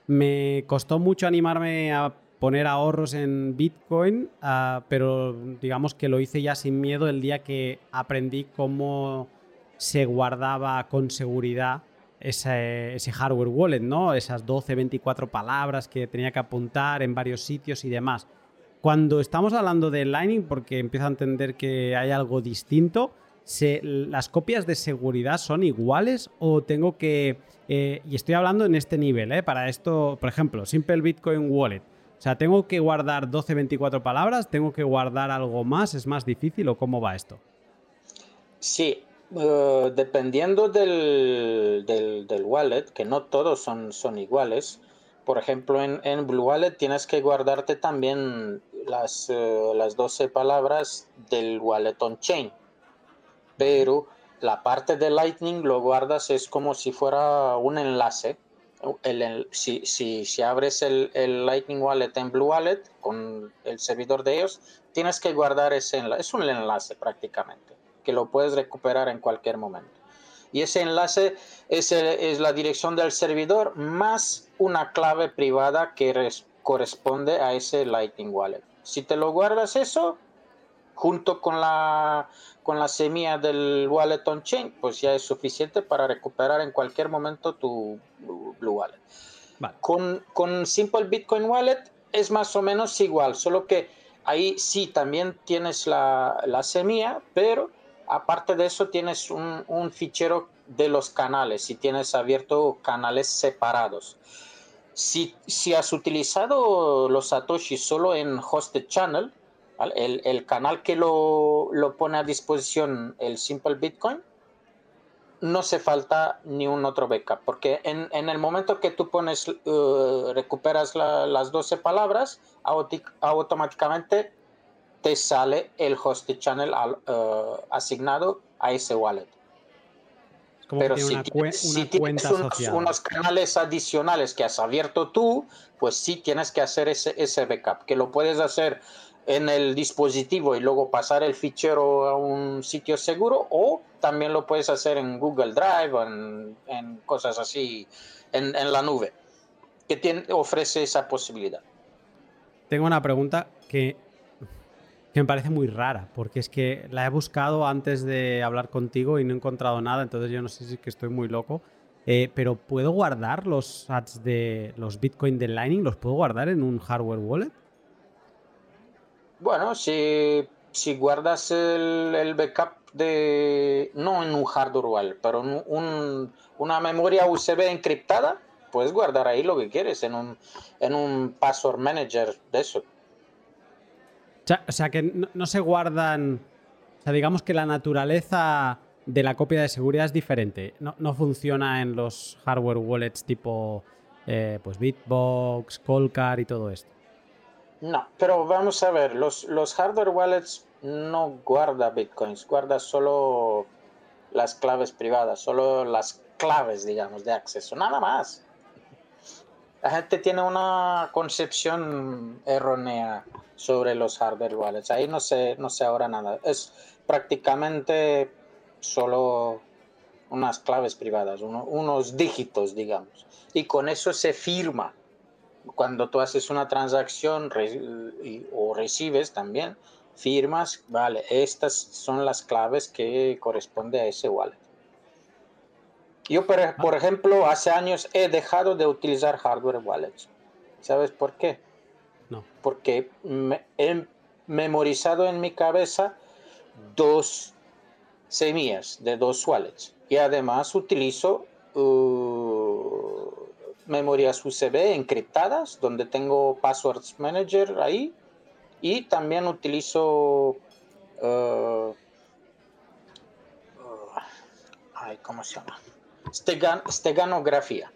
me costó mucho animarme a poner ahorros en Bitcoin, ah, pero digamos que lo hice ya sin miedo el día que aprendí cómo se guardaba con seguridad ese, hardware wallet, ¿no? Esas 12, 24 palabras que tenía que apuntar en varios sitios y demás. Cuando estamos hablando de Lightning, porque empiezo a entender que hay algo distinto, ¿las copias de seguridad son iguales o tengo que... Eh, y estoy hablando en este nivel, ¿eh? Para esto, por ejemplo, Simple Bitcoin Wallet o sea, ¿tengo que guardar 12, 24 palabras? ¿Tengo que guardar algo más? ¿Es más difícil o cómo va esto? Sí, eh, dependiendo del, del, wallet, que no todos son, son iguales. Por ejemplo, en, en Blue Wallet tienes que guardarte también las, uh, las 12 palabras del wallet on-chain. Pero la parte de Lightning lo guardas es como si fuera un enlace el, si, si, si, abres el, el, Lightning Wallet en Blue Wallet con el servidor de ellos, tienes que guardar ese enlace. Es un enlace prácticamente, que lo puedes recuperar en cualquier momento. Y ese enlace es, es la dirección del servidor más una clave privada que corresponde a ese Lightning Wallet. Si te lo guardas eso, junto con la, con la semilla del wallet on-chain, pues ya es suficiente para recuperar en cualquier momento tu Blue Wallet. Con, con Simple Bitcoin Wallet es más o menos igual, solo que ahí sí también tienes la, la semilla, pero aparte de eso tienes un, un, fichero de los canales y tienes abierto canales separados. Si, si has utilizado los Satoshi solo en Hosted Channel, el, canal que lo, pone a disposición el Simple Bitcoin, no se falta ni un otro backup, porque en, el momento que tú pones, uh, recuperas las 12 palabras, automáticamente te sale el host channel uh, asignado a ese wallet. Pero si, tienes, unos, canales adicionales que has abierto tú, pues sí tienes que hacer ese, ese backup, que lo puedes hacer en el dispositivo y luego pasar el fichero a un sitio seguro o también lo puedes hacer en Google Drive o en, cosas así en, la nube que ofrece esa posibilidad. Tengo una pregunta que, que, me parece muy rara porque es que la he buscado antes de hablar contigo y no he encontrado nada, entonces yo no sé si es que estoy muy loco. Eh, pero ¿puedo guardar los ads de los Bitcoin de Lightning? ¿Los puedo guardar en un hardware wallet? Bueno, si, si guardas el, el, backup de, no en un hardware wallet, pero en un, una memoria USB encriptada, puedes guardar ahí lo que quieres en un, en un password manager de eso. O sea, que no, se guardan, o sea, digamos que la naturaleza de la copia de seguridad es diferente. No, no funciona en los hardware wallets tipo eh, pues Bitbox, Colcar y todo esto. No, pero vamos a ver, los, los hardware wallets no guarda bitcoins, guarda solo las claves privadas, solo las claves, digamos, de acceso, nada más. La gente tiene una concepción errónea sobre los hardware wallets. Ahí no sé, no sé ahora nada. Es prácticamente solo unas claves privadas, unos dígitos, digamos. Y con eso se firma. Cuando tú haces una transacción o recibes también, firmas, vale, estas son las claves que corresponden a ese wallet. Yo, por, ejemplo, hace años he dejado de utilizar hardware wallets. ¿Sabes por qué? No. Porque he memorizado en mi cabeza dos semillas de dos wallets. Y además utilizo uh, memorias USB encriptadas, donde tengo Passwords Manager ahí. Y también utilizo... Uh, uh, ¿Cómo se llama? steganografía.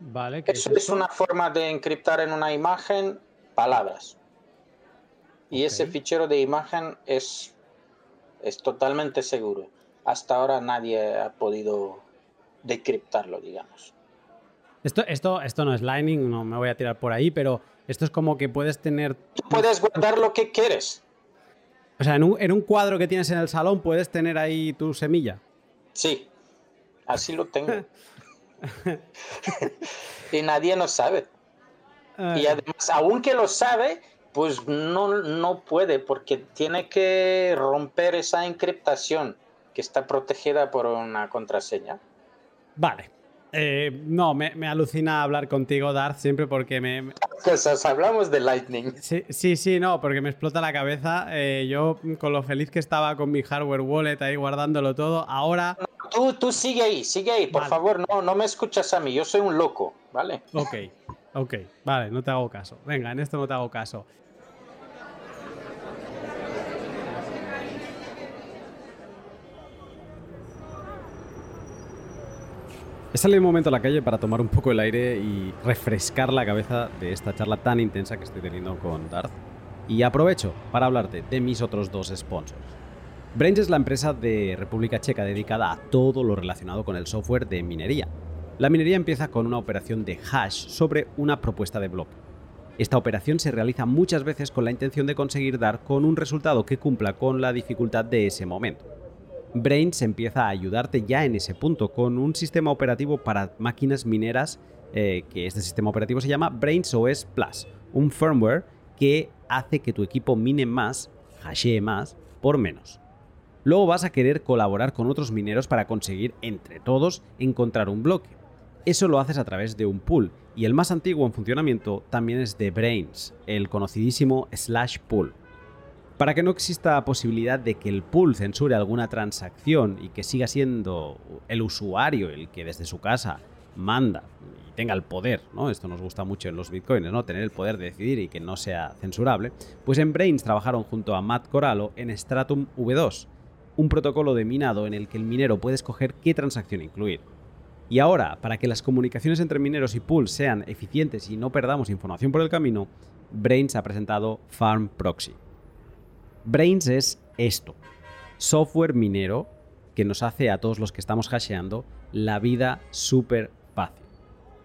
Vale, Eso es, una forma de encriptar en una imagen palabras. Y ese fichero de imagen es, es totalmente seguro. Hasta ahora nadie ha podido decriptarlo, digamos. Esto, esto, esto no es Lightning, no me voy a tirar por ahí, pero esto es como que puedes tener. Tú puedes guardar lo que quieres. O sea, en un, en un cuadro que tienes en el salón puedes tener ahí tu semilla. Sí, así lo tengo. y nadie lo sabe. Y además, aunque lo sabe, pues no, no puede porque tiene que romper esa encriptación que está protegida por una contraseña. Vale. Eh, no, me, alucina hablar contigo, Darth, siempre porque me... Cosas, hablamos de Lightning. Sí, sí, sí, no, porque me explota la cabeza. Eh, yo, con lo feliz que estaba con mi hardware wallet ahí guardándolo todo, ahora... Tú, tú sigue ahí, sigue ahí, por favor, no, no me escuchas a mí, yo soy un loco, ¿vale? Ok, ok, vale, no te hago caso. Venga, en esto no te hago caso. He salido un momento a la calle para tomar un poco el aire y refrescar la cabeza de esta charla tan intensa que estoy teniendo con Darth. Y aprovecho para hablarte de mis otros dos sponsors. Brains es la empresa de República Checa dedicada a todo lo relacionado con el software de minería. La minería empieza con una operación de hash sobre una propuesta de bloque. Esta operación se realiza muchas veces con la intención de conseguir dar con un resultado que cumpla con la dificultad de ese momento. Brains empieza a ayudarte ya en ese punto con un sistema operativo para máquinas mineras eh, que este sistema operativo se llama Brains OS Plus, un firmware que hace que tu equipo mine más, hashee más, por menos. Luego vas a querer colaborar con otros mineros para conseguir entre todos encontrar un bloque. Eso lo haces a través de un pool y el más antiguo en funcionamiento también es de Brains, el conocidísimo Slash Pool. Para que no exista posibilidad de que el pool censure alguna transacción y que siga siendo el usuario el que desde su casa manda y tenga el poder, ¿no? Esto nos gusta mucho en los bitcoins, ¿no? Tener el poder de decidir y que no sea censurable. Pues en Brains trabajaron junto a Matt Corallo en Stratum V2, un protocolo de minado en el que el minero puede escoger qué transacción incluir. Y ahora, para que las comunicaciones entre mineros y pools sean eficientes y no perdamos información por el camino, Brains ha presentado Farm Proxy Brains es esto, software minero que nos hace a todos los que estamos hasheando la vida súper fácil.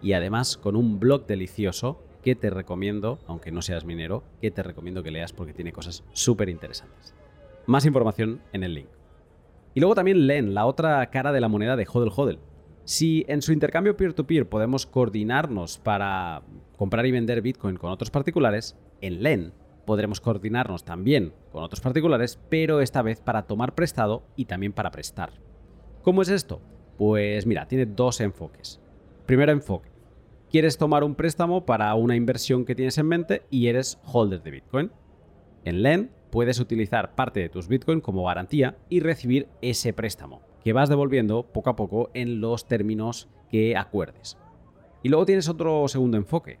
Y además con un blog delicioso que te recomiendo, aunque no seas minero, que te recomiendo que leas porque tiene cosas súper interesantes. Más información en el link. Y luego también Len, la otra cara de la moneda de Hodel Hodel. Si en su intercambio peer-to-peer -peer podemos coordinarnos para comprar y vender Bitcoin con otros particulares, en Len podremos coordinarnos también con otros particulares, pero esta vez para tomar prestado y también para prestar. ¿Cómo es esto? Pues mira, tiene dos enfoques. Primero enfoque. Quieres tomar un préstamo para una inversión que tienes en mente y eres holder de Bitcoin. En LEND puedes utilizar parte de tus Bitcoin como garantía y recibir ese préstamo, que vas devolviendo poco a poco en los términos que acuerdes. Y luego tienes otro segundo enfoque,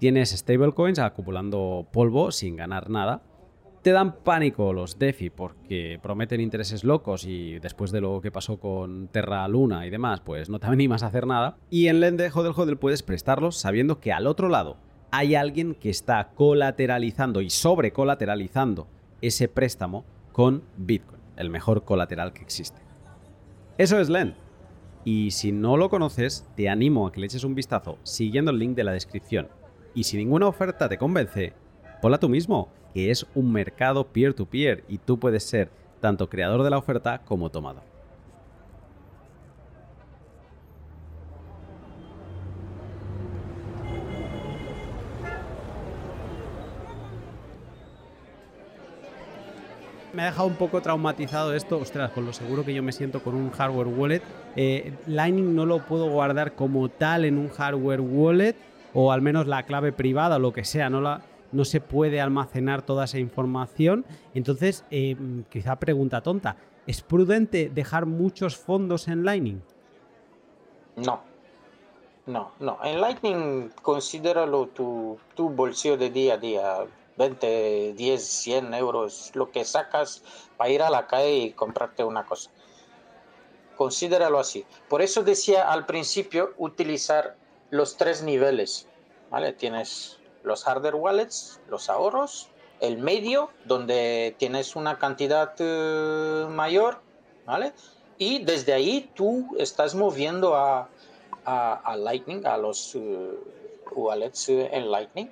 Tienes stablecoins acumulando polvo sin ganar nada. Te dan pánico los DeFi porque prometen intereses locos y después de lo que pasó con Terra Luna y demás, pues no te animas a hacer nada. Y en Lende Hodel Hodel puedes prestarlos sabiendo que al otro lado hay alguien que está colateralizando y sobrecolateralizando ese préstamo con Bitcoin, el mejor colateral que existe. Eso es Lend. Y si no lo conoces, te animo a que le eches un vistazo siguiendo el link de la descripción y si ninguna oferta te convence, ponla tú mismo, que es un mercado peer-to-peer y tú puedes ser tanto creador de la oferta como tomador. me ha dejado un poco traumatizado esto. Ostras, con lo seguro que yo me siento con un hardware wallet. Eh, Lightning no lo puedo guardar como tal en un hardware wallet o al menos la clave privada o lo que sea, no, la, no se puede almacenar toda esa información. Entonces, eh, quizá pregunta tonta, ¿es prudente dejar muchos fondos en Lightning? No, no, no. En Lightning considéralo tu, tu bolsillo de día a día. 20, 10, 100 euros, lo que sacas para ir a la calle y comprarte una cosa. Considéralo así. Por eso decía al principio utilizar los tres niveles. ¿vale? Tienes los hardware wallets, los ahorros, el medio, donde tienes una cantidad eh, mayor, ¿vale? Y desde ahí tú estás moviendo a, a, Lightning, a los uh, wallets uh, en Lightning,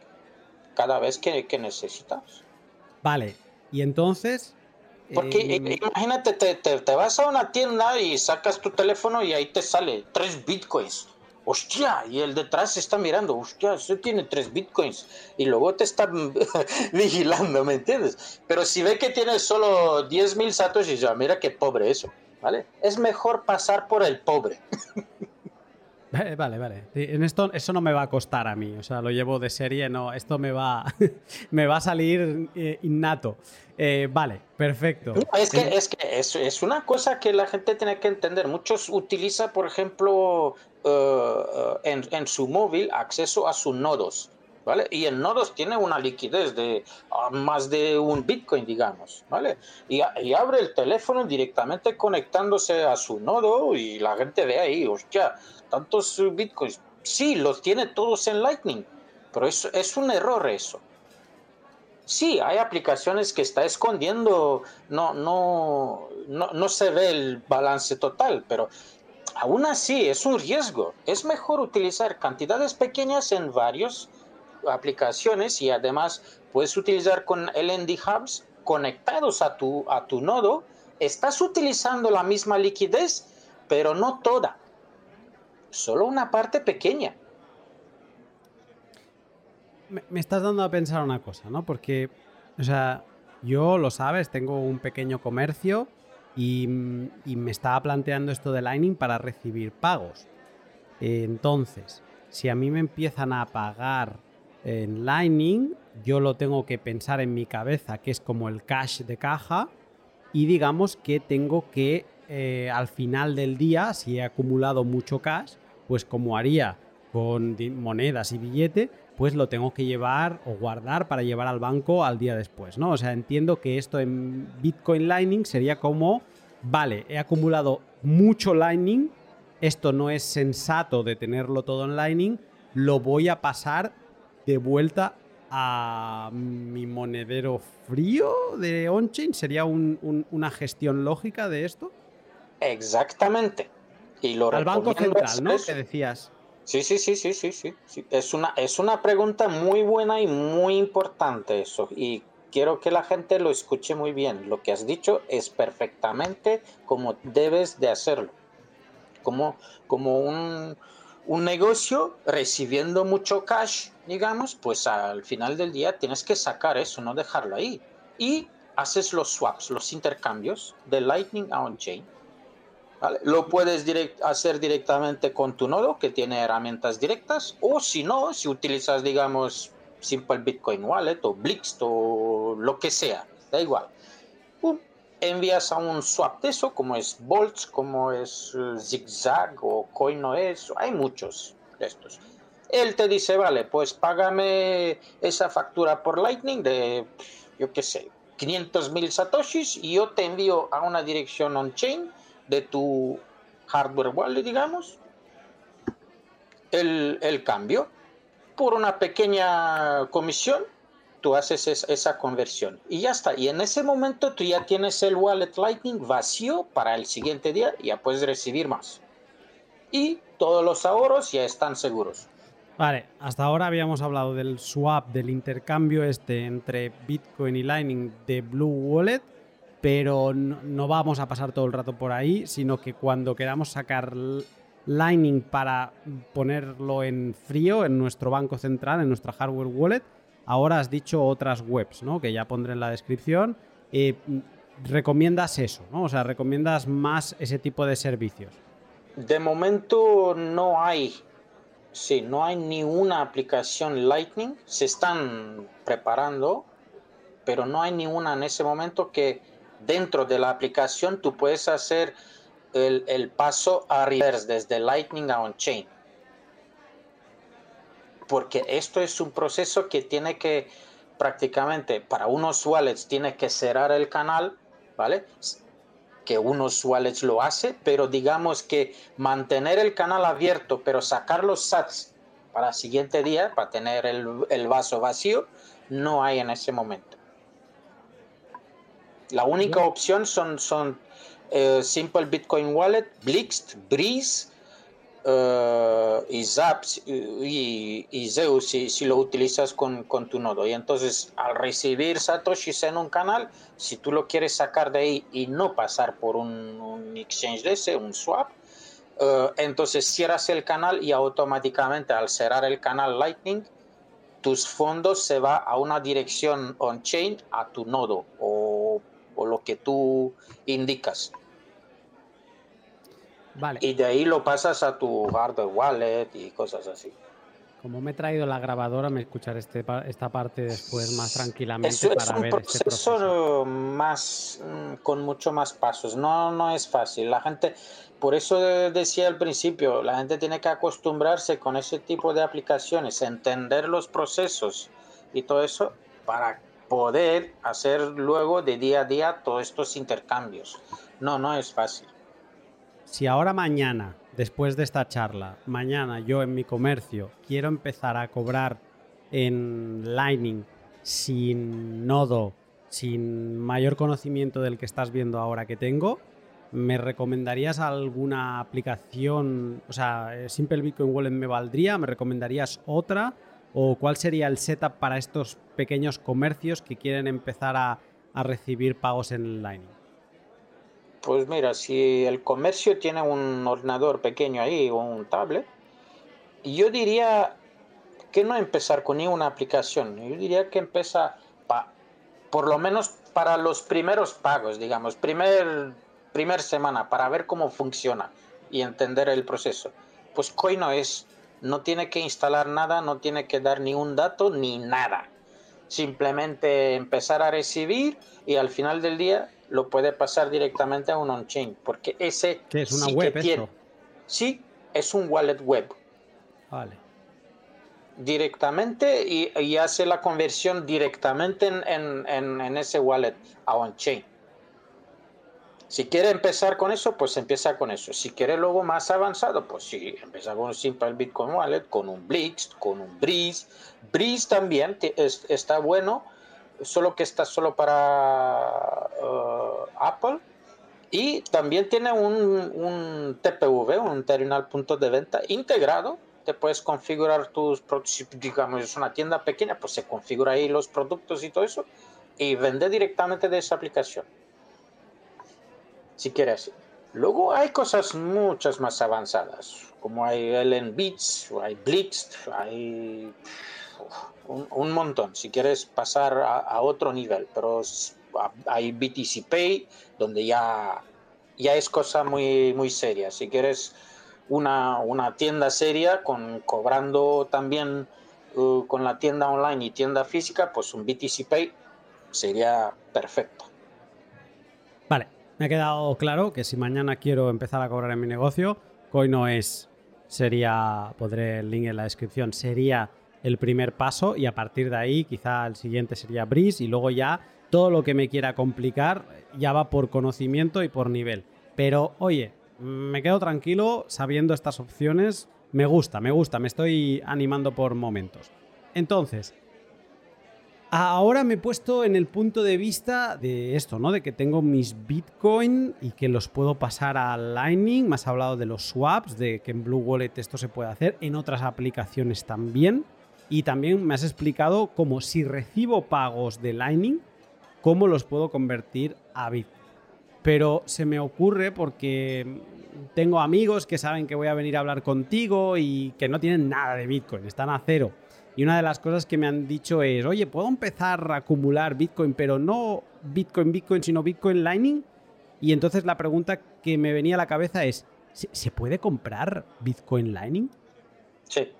cada vez que, necesitas. Vale, y entonces... Porque eh, imagínate, te, te, vas a una tienda y sacas tu teléfono y ahí te sale tres bitcoins. Hostia, y el detrás está mirando, hostia, ese tiene tres bitcoins. Y luego te está vigilando, ¿me entiendes? Pero si ve que tiene solo 10 mil satoshis, ya mira qué pobre eso, ¿vale? Es mejor pasar por el pobre. Vale, vale. En esto, eso no me va a costar a mí. O sea, lo llevo de serie, no. Esto me va, me va a salir eh, innato. Eh, vale, perfecto. es que, es, que es, una cosa que la gente tiene que entender. Muchos utilizan, por ejemplo, eh, en, su móvil acceso a sus nodos. ¿Vale? Y el nodos tiene una liquidez de ah, más de un Bitcoin, digamos, ¿vale? Y, abre el teléfono directamente conectándose a su nodo y la gente ve ahí, hostia, tantos bitcoins. Sí, los tiene todos en Lightning, pero es, es un error eso. Sí, hay aplicaciones que está escondiendo, no, no, no se ve el balance total, pero aún así es un riesgo. Es mejor utilizar cantidades pequeñas en varias aplicaciones y además puedes utilizar con LND Hubs conectados a tu, a tu nodo. Estás utilizando la misma liquidez, pero no toda solo una parte pequeña. Me, estás dando a pensar una cosa, ¿no? Porque, o sea, yo lo sabes, tengo un pequeño comercio y, me estaba planteando esto de Lightning para recibir pagos. Entonces, si a mí me empiezan a pagar en Lightning, yo lo tengo que pensar en mi cabeza, que es como el cash de caja, y digamos que tengo que eh, al final del día, si he acumulado mucho cash, pues como haría con monedas y billete, pues lo tengo que llevar o guardar para llevar al banco al día después, ¿no? O sea, entiendo que esto en Bitcoin Lightning sería como, vale, he acumulado mucho Lightning, esto no es sensato de tenerlo todo en Lightning, lo voy a pasar de vuelta a mi monedero frío de OnChain. ¿Sería una gestión lógica de esto? Exactamente. Y lo Al Banco Central, ¿no? Que decías. Sí, sí, sí, sí, sí, sí. Es, una, es una pregunta muy buena y muy importante eso. Y quiero que la gente lo escuche muy bien. Lo que has dicho es perfectamente como debes de hacerlo. Como, como un, un negocio recibiendo mucho cash, digamos, pues al final del día tienes que sacar eso, no dejarlo ahí. Y haces los swaps, los intercambios de Lightning a on-chain lo puedes hacer directamente con tu nodo que tiene herramientas directas o si no, si utilizas digamos Simple Bitcoin Wallet o Blix o lo que sea, da igual. envías a un swap de eso como es Bolts, como es uh, Zigzag o CoinOS, hay muchos de estos. Él te dice, vale, pues págame esa factura por Lightning de, yo qué sé, 500 mil satoshis y yo te envío a una dirección on-chain de tu hardware wallet, digamos, el, cambio. Por una pequeña comisión, tú haces esa conversión y ya está. Y en ese momento tú ya tienes el wallet Lightning vacío para el siguiente día y ya puedes recibir más. Y todos los ahorros ya están seguros. Vale, hasta ahora habíamos hablado del swap, del intercambio este entre Bitcoin y Lightning de Blue Wallet pero no, vamos a pasar todo el rato por ahí, sino que cuando queramos sacar Lightning para ponerlo en frío en nuestro banco central, en nuestra hardware wallet, ahora has dicho otras webs, ¿no? Que ya pondré en la descripción. Eh, recomiendas eso. O sea, recomiendas más ese tipo de servicios. De momento no hay, sí, no hay ni una aplicación Lightning. Se están preparando, pero no hay ninguna en ese momento que dentro de la aplicación tú puedes hacer el, paso a reverse desde Lightning a on-chain. Porque esto es un proceso que tiene que prácticamente para unos wallets tiene que cerrar el canal, ¿vale? Que unos wallets lo hace, pero digamos que mantener el canal abierto, pero sacar los sats para el siguiente día, para tener el vaso vacío, no hay en ese momento. La única opción son, son eh, Simple Bitcoin Wallet, Blixt, Breeze uh, y Zaps y, y, Zeus si, si, lo utilizas con, con, tu nodo. Y entonces al recibir satoshis en un canal, si tú lo quieres sacar de ahí y no pasar por un, un exchange de ese, un swap, uh, entonces cierras el canal y automáticamente al cerrar el canal Lightning, tus fondos se va a una dirección on-chain a tu nodo o, o lo que tú indicas. Vale. Y de ahí lo pasas a tu hardware wallet y cosas así. Como me he traído la grabadora, me escucharé este, esta parte después más tranquilamente Eso para es un ver proceso, este proceso. más mm, con mucho más pasos. No, no es fácil. La gente, por eso decía al principio, la gente tiene que acostumbrarse con ese tipo de aplicaciones, entender los procesos y todo eso para poder hacer luego de día a día todos estos intercambios. No, no es fácil. Si ahora mañana, después de esta charla, mañana yo en mi comercio quiero empezar a cobrar en Lightning sin nodo, sin mayor conocimiento del que estás viendo ahora que tengo, ¿me recomendarías alguna aplicación? O sea, Simple Bitcoin Wallet me valdría, ¿me recomendarías otra? ¿O cuál sería el setup para estos pequeños comercios que quieren empezar a, recibir pagos en Lightning? Pues mira, si el comercio tiene un ordenador pequeño ahí o un tablet, yo diría que no empezar con ninguna aplicación. Yo diría que empieza por lo menos para los primeros pagos, digamos, primer, primer semana, para ver cómo funciona y entender el proceso. Pues Coino es, no tiene que instalar nada, no tiene que dar ni un dato ni nada. Simplemente empezar a recibir y al final del día lo puede pasar directamente a un on-chain, porque ese ¿Qué es una sí web que esto? tiene. Sí, es un wallet web Vale. directamente y, y hace la conversión directamente en, en- en- en ese wallet a on-chain. Si quiere empezar con eso, pues empieza con eso. Si quiere luego más avanzado, pues sí, empieza con un Simple Bitcoin Wallet, con un Blix, con un Breeze. Breeze también es- está bueno, solo que está solo para uh, Apple. Y también tiene un, un TPV, un terminal punto de venta integrado. Te puedes configurar tus productos, digamos, es una tienda pequeña, pues se configura ahí los productos y todo eso y vende directamente de esa aplicación. Si quieres. Luego hay cosas muchas más avanzadas, como hay LN Beats, hay Blix, hay un, montón. Si quieres pasar a, otro nivel, pero hay BTC Pay, donde ya, ya es cosa muy, muy seria. Si quieres una, una tienda seria, con, cobrando también uh, con la tienda online y tienda física, pues un BTC Pay sería perfecto. Me ha quedado claro que si mañana quiero empezar a cobrar en mi negocio, Coino es, sería, podré el link en la descripción, sería el primer paso y a partir de ahí quizá el siguiente sería Breeze y luego ya todo lo que me quiera complicar ya va por conocimiento y por nivel. Pero oye, me quedo tranquilo sabiendo estas opciones, me gusta, me gusta, me estoy animando por momentos. Entonces, Ahora me he puesto en el punto de vista de esto, ¿no? De que tengo mis Bitcoin y que los puedo pasar a Lightning. Me has hablado de los swaps, de que en Blue Wallet esto se puede hacer, en otras aplicaciones también. Y también me has explicado cómo si recibo pagos de Lightning, cómo los puedo convertir a Bitcoin. Pero se me ocurre porque tengo amigos que saben que voy a venir a hablar contigo y que no tienen nada de Bitcoin, están a cero. Y una de las cosas que me han dicho es, oye, ¿puedo empezar a acumular Bitcoin, pero no Bitcoin, Bitcoin, sino Bitcoin Lightning? Y entonces la pregunta que me venía a la cabeza es, ¿se puede comprar Bitcoin Lightning? Sí.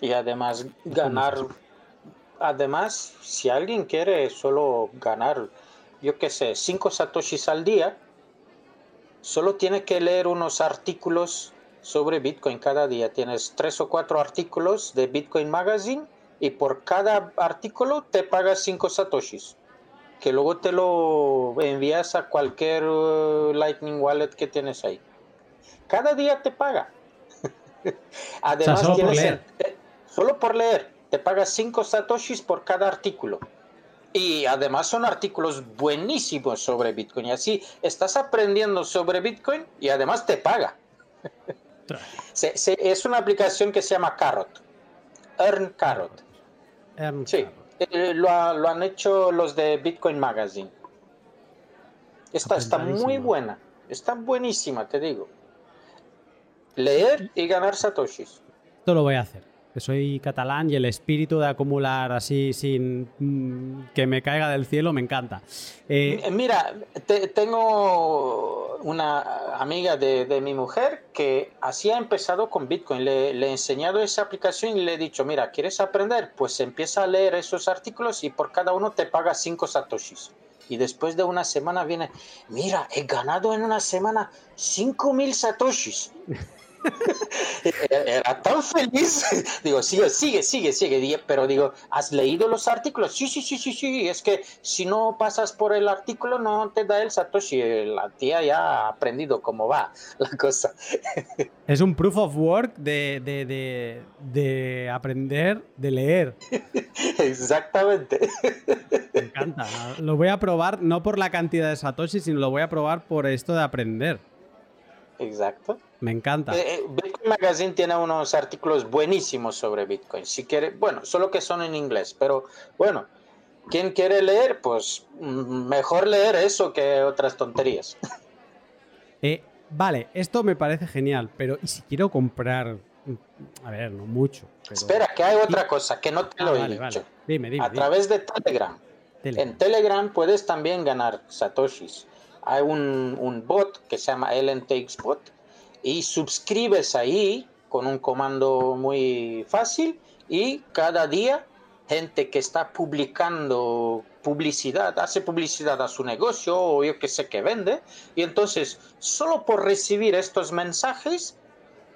Y además ganar, además, si alguien quiere solo ganar, yo qué sé, 5 satoshis al día, solo tiene que leer unos artículos sobre Bitcoin cada día. Tienes tres o cuatro artículos de Bitcoin Magazine y por cada artículo te pagas 5 satoshis. Que luego te lo envías a cualquier uh, Lightning Wallet que tienes ahí. Cada día te paga. Además, solo, por leer. Eh, solo por leer. Te pagas 5 satoshis por cada artículo. Y además son artículos buenísimos sobre Bitcoin. Y así estás aprendiendo sobre Bitcoin y además te paga. es una aplicación que se llama Carrot. Earn Carrot. sí, eh, lo, han hecho los de Bitcoin Magazine. Esta está muy buena. Está buenísima, te digo. Leer y ganar satoshis. Esto lo voy a hacer que soy catalán y el espíritu de acumular así sin mm, que me caiga del cielo me encanta. Eh, Mira, tengo una amiga de, mi mujer que así ha empezado con Bitcoin. Le, he enseñado esa aplicación y le he dicho, mira, ¿quieres aprender? Pues empieza a leer esos artículos y por cada uno te paga 5 satoshis. Y después de una semana viene, mira, he ganado en una semana 5.000 satoshis. Era tan feliz. Digo, sigue, sigue, sigue, sigue. Pero digo, ¿has leído los artículos? Sí, sí, sí, sí, sí. Es que si no pasas por el artículo, no te da el Satoshi. La tía ya ha aprendido cómo va la cosa. Es un proof of work de, de, de, aprender, de leer. Exactamente. Me encanta. Lo voy a probar no por la cantidad de Satoshi, sino lo voy a probar por esto de aprender. Exacto. Me encanta. Eh, eh, Bitcoin Magazine tiene unos artículos buenísimos sobre Bitcoin. Si quiere, bueno, solo que son en inglés, pero bueno, quien quiere leer, pues mm, mejor leer eso que otras tonterías. Eh, vale, esto me parece genial, pero ¿y si quiero comprar? A ver, no mucho. Espera, que hay otra cosa que no te lo he dicho. Dime, dime, A través de Telegram. En Telegram puedes también ganar satoshis. Hay un, un bot que se llama Ellen Takes Bot y suscribes ahí con un comando muy fácil y cada día gente que está publicando publicidad, hace publicidad a su negocio o yo que sé que vende y entonces solo por recibir estos mensajes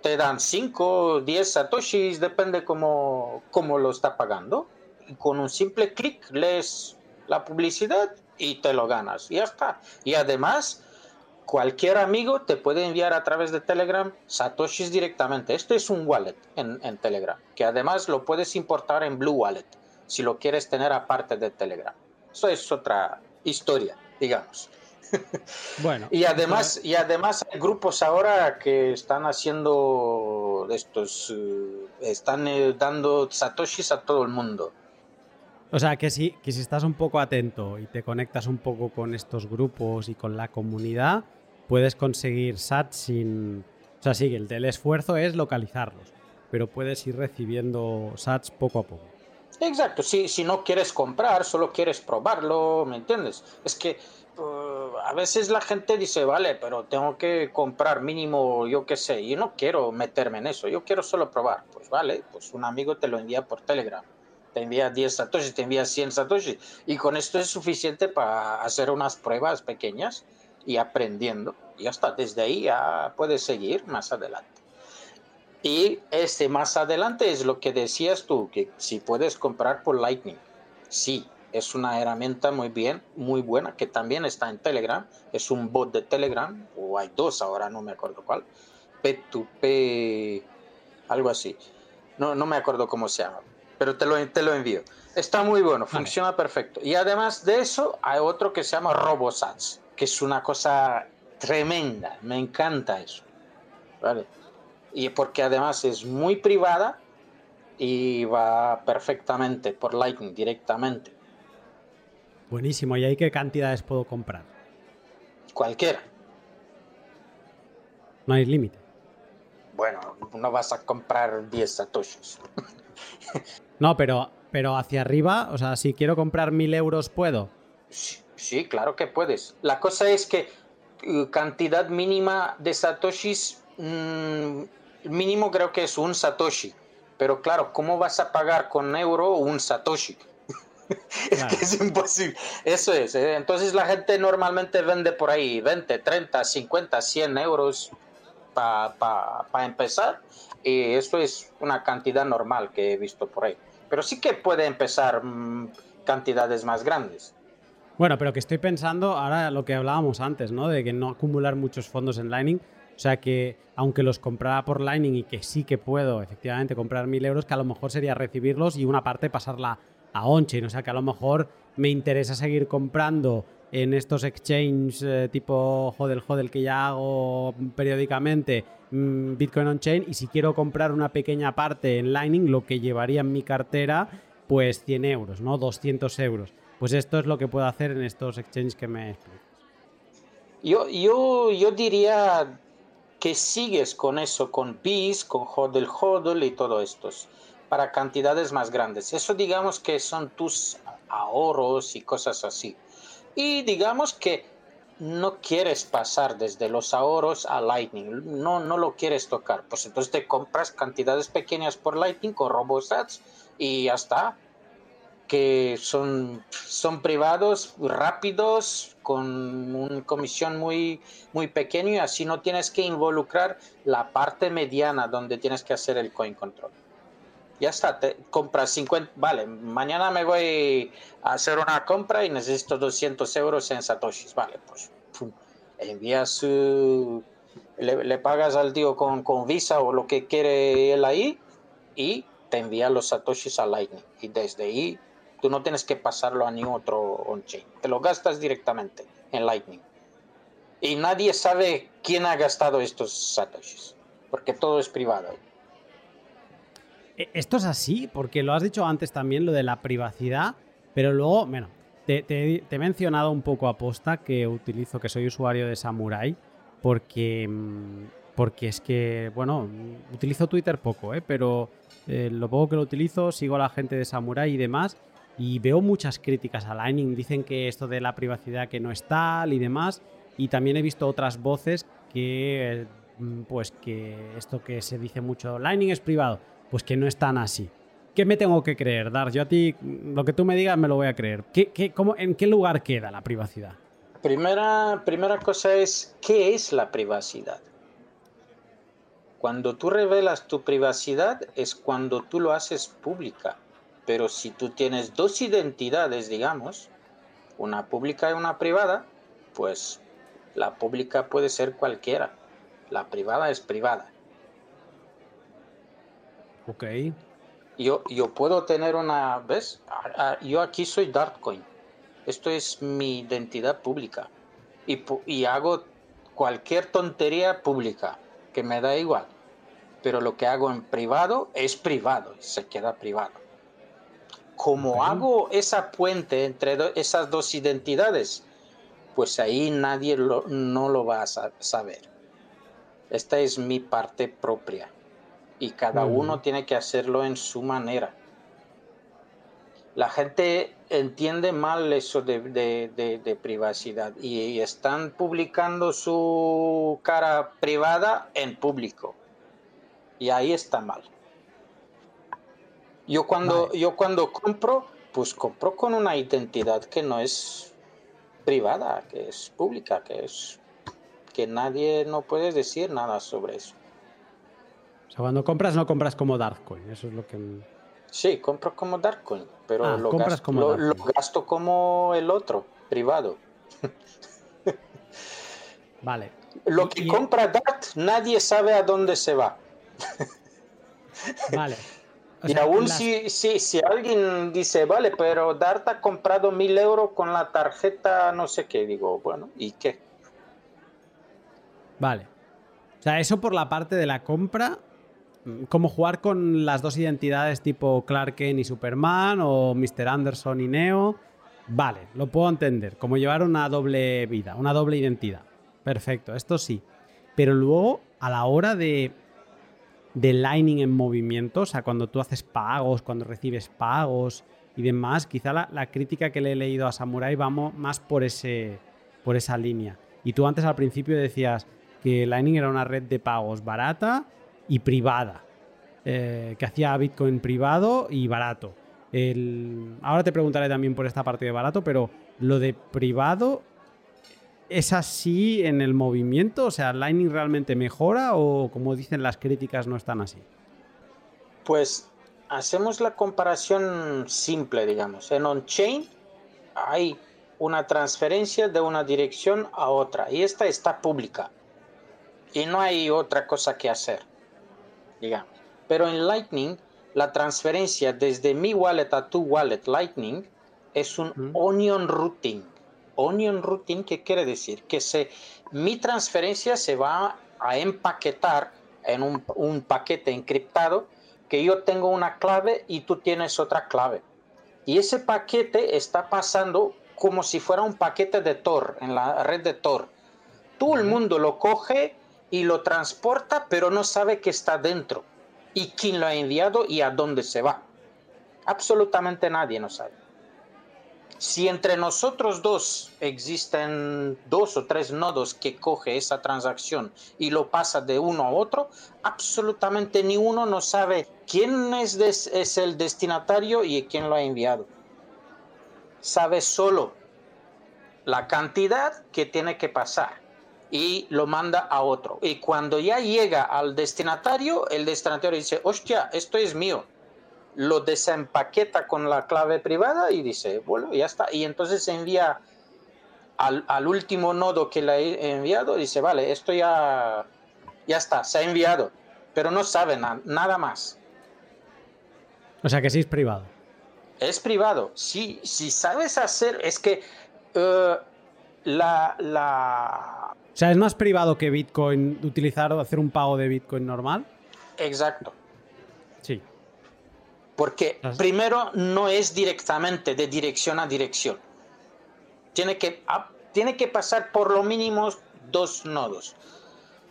te dan 5, 10 satoshis, depende cómo, cómo lo está pagando. Y con un simple clic lees la publicidad y te lo ganas. Y ya está. Y además cualquier amigo te puede enviar a través de Telegram satoshis directamente. Esto es un wallet en, Telegram, que además lo puedes importar en Blue Wallet, si lo quieres tener aparte de Telegram. Eso es otra historia, digamos. Bueno. y además, y además hay grupos ahora que están haciendo estos, eh, están eh, dando satoshis a todo el mundo. O sea, que si, que si estás un poco atento y te conectas un poco con estos grupos y con la comunidad, puedes conseguir SAT sin... O sea, sí, el, esfuerzo es localizarlos, pero puedes ir recibiendo SATs poco a poco. Exacto, si, si no quieres comprar, solo quieres probarlo, ¿me entiendes? Es que uh, a veces la gente dice, vale, pero tengo que comprar mínimo, yo qué sé, yo no quiero meterme en eso, yo quiero solo probar. Pues vale, pues un amigo te lo envía por Telegram, te envía 10 satoshis, te envía 100 satoshis, y con esto es suficiente para hacer unas pruebas pequeñas y aprendiendo. Y hasta desde ahí ya puedes seguir más adelante. Y este más adelante es lo que decías tú, que si puedes comprar por Lightning. Sí, es una herramienta muy bien, muy buena, que también está en Telegram. Es un bot de Telegram, o hay dos ahora, no me acuerdo cuál. P2P, algo así. No, no me acuerdo cómo se llama, pero te lo, te lo envío. Está muy bueno, funciona perfecto. Y además de eso, hay otro que se llama RoboSats que es una cosa tremenda, me encanta eso. ¿vale? Y porque además es muy privada y va perfectamente por Lightning directamente. Buenísimo, ¿y ahí qué cantidades puedo comprar? Cualquiera. No hay límite. Bueno, no vas a comprar 10 satoshis. No, pero, pero hacia arriba, o sea, si quiero comprar mil euros, ¿puedo? Sí, claro que puedes. La cosa es que uh, cantidad mínima de satoshis, mm, mínimo creo que es un satoshi. Pero claro, ¿cómo vas a pagar con euro un satoshi? es que es imposible. Eso es. ¿eh? Entonces la gente normalmente vende por ahí 20, 30, 50, 100 euros para empezar. Y esto es una cantidad normal que he visto por ahí. Pero sí que puede empezar mm, cantidades más grandes. Bueno, pero que estoy pensando ahora lo que hablábamos antes, ¿no? De que no acumular muchos fondos en Lightning. O sea que, aunque los comprara por Lightning y que sí que puedo efectivamente comprar mil euros, que a lo mejor sería recibirlos y una parte pasarla a on-chain. O sea que a lo mejor me interesa seguir comprando en estos exchanges eh, tipo hodel hodel que ya hago periódicamente mm, Bitcoin on-chain y si quiero comprar una pequeña parte en Lightning, lo que llevaría en mi cartera, pues 100 euros, ¿no? 200 euros. Pues esto es lo que puedo hacer en estos exchanges que me. Yo, yo, yo diría que sigues con eso, con PIS, con hodl hodl y todo esto, para cantidades más grandes. Eso digamos que son tus ahorros y cosas así y digamos que no quieres pasar desde los ahorros a Lightning, no, no lo quieres tocar, pues entonces te compras cantidades pequeñas por Lightning con RoboSats y ya está. Que son, son privados, rápidos, con una comisión muy, muy pequeña y así no tienes que involucrar la parte mediana donde tienes que hacer el coin control. Ya está, te compras 50, vale, mañana me voy a hacer una compra y necesito 200 euros en satoshis, vale, pues envías, le, pagas al tío con, con Visa o lo que quiere él ahí y te envía los satoshis a Lightning. Y desde ahí tú no tienes que pasarlo a ni otro on-chain, te lo gastas directamente en Lightning. Y nadie sabe quién ha gastado estos satoshis, porque todo es privado. E, esto es así, porque lo has dicho antes también, lo de la privacidad, pero luego, bueno, te, he mencionado un poco a posta que utilizo, que soy usuario de Samurai, porque, mm, porque es que, bueno, utilizo Twitter poco, ¿eh? pero eh, lo poco que lo utilizo, sigo a la gente de Samurai y demás, y veo muchas críticas a Lightning. Dicen que esto de la privacidad que no es tal y demás, y también he visto otras voces que, mm, pues que esto que se dice mucho, Lightning es privado pues que no es tan así. ¿Qué me tengo que creer, Dar? Yo a ti, lo que tú me digas, me lo voy a creer. ¿Qué, cómo, ¿En qué lugar queda la privacidad? Primera, primera cosa es, ¿qué es la privacidad? Cuando tú revelas tu privacidad es cuando tú lo haces pública. Pero si tú tienes dos identidades, digamos, una pública y una privada, pues la pública puede ser cualquiera. La privada es privada. Ok. Yo, yo puedo tener una, ¿ves? Yo aquí soy Dartcoin. Esto es mi identidad pública. Y, y hago cualquier tontería pública, que me da igual. Pero lo que hago en privado es privado, se queda privado. Como hago esa puente entre esas dos identidades, pues ahí nadie no lo va a saber. Esta es mi parte propia y cada uno tiene que hacerlo en su manera. La gente entiende mal eso de, privacidad y, están publicando su cara privada en público. Y ahí está mal. Yo cuando, yo cuando compro, pues compro con una identidad que no es privada, que es pública, que es que nadie no puede decir nada sobre eso cuando compras no compras como Darkcoin, eso es lo que... Sí, compro como Darkcoin, pero ah, lo, gasto, lo, gasto como el otro, privado. vale. Lo que compra Dart, nadie sabe a dónde se va. vale. y aún si, si, si, alguien dice, vale, pero Dart ha comprado mil euros con la tarjeta no sé qué, digo, bueno, ¿y qué? Vale. O sea, eso por la parte de la compra como jugar con las dos identidades tipo Clark Kent y Superman o Mr. Anderson y Neo. Vale, lo puedo entender. Como llevar una doble vida, una doble identidad. Perfecto, esto sí. Pero luego, a la hora de, de Lightning en movimiento, o sea, cuando tú haces pagos, cuando recibes pagos y demás, quizá la, crítica que le he leído a Samurai va más por, ese, por esa línea. Y tú antes al principio decías que Lightning era una red de pagos barata y privada, eh, que hacía Bitcoin privado y barato. ahora te preguntaré también por esta parte de barato, pero lo de privado ¿Es así en el movimiento? O sea, ¿Lightning realmente mejora o como dicen las críticas no están así? Pues hacemos la comparación simple, digamos. En on-chain hay una transferencia de una dirección a otra y esta está pública y no hay otra cosa que hacer, digamos. Pero en Lightning, la transferencia desde mi wallet a tu wallet Lightning es un onion routing onion routing, ¿qué quiere decir? Que se, mi transferencia se va a empaquetar en un, paquete encriptado que yo tengo una clave y tú tienes otra clave. Y ese paquete está pasando como si fuera un paquete de Tor, en la red de Tor. Todo el mundo lo coge y lo transporta, pero no sabe que está dentro y quién lo ha enviado y a dónde se va. Absolutamente nadie no sabe. Si entre nosotros dos existen dos o tres nodos que coge esa transacción y lo pasa de uno a otro, absolutamente ni uno no sabe quién es, el destinatario y quién lo ha enviado. Sabe solo la cantidad que tiene que pasar y lo manda a otro. Y cuando ya llega al destinatario, el destinatario dice, hostia, esto es mío lo desempaqueta con la clave privada y dice, bueno, ya está. Y entonces envía al, último nodo que le he enviado, dice, vale, esto ya, ya está, se ha enviado, pero no sabe nada más. O sea que sí es privado. Es privado. Si, si sabes hacer, es que eh, la, la... O sea, es más privado que Bitcoin utilizar o hacer un pago de Bitcoin normal. Exacto. Porque primero no es directamente de dirección a dirección. Tiene que, tiene que pasar por lo mínimo dos nodos.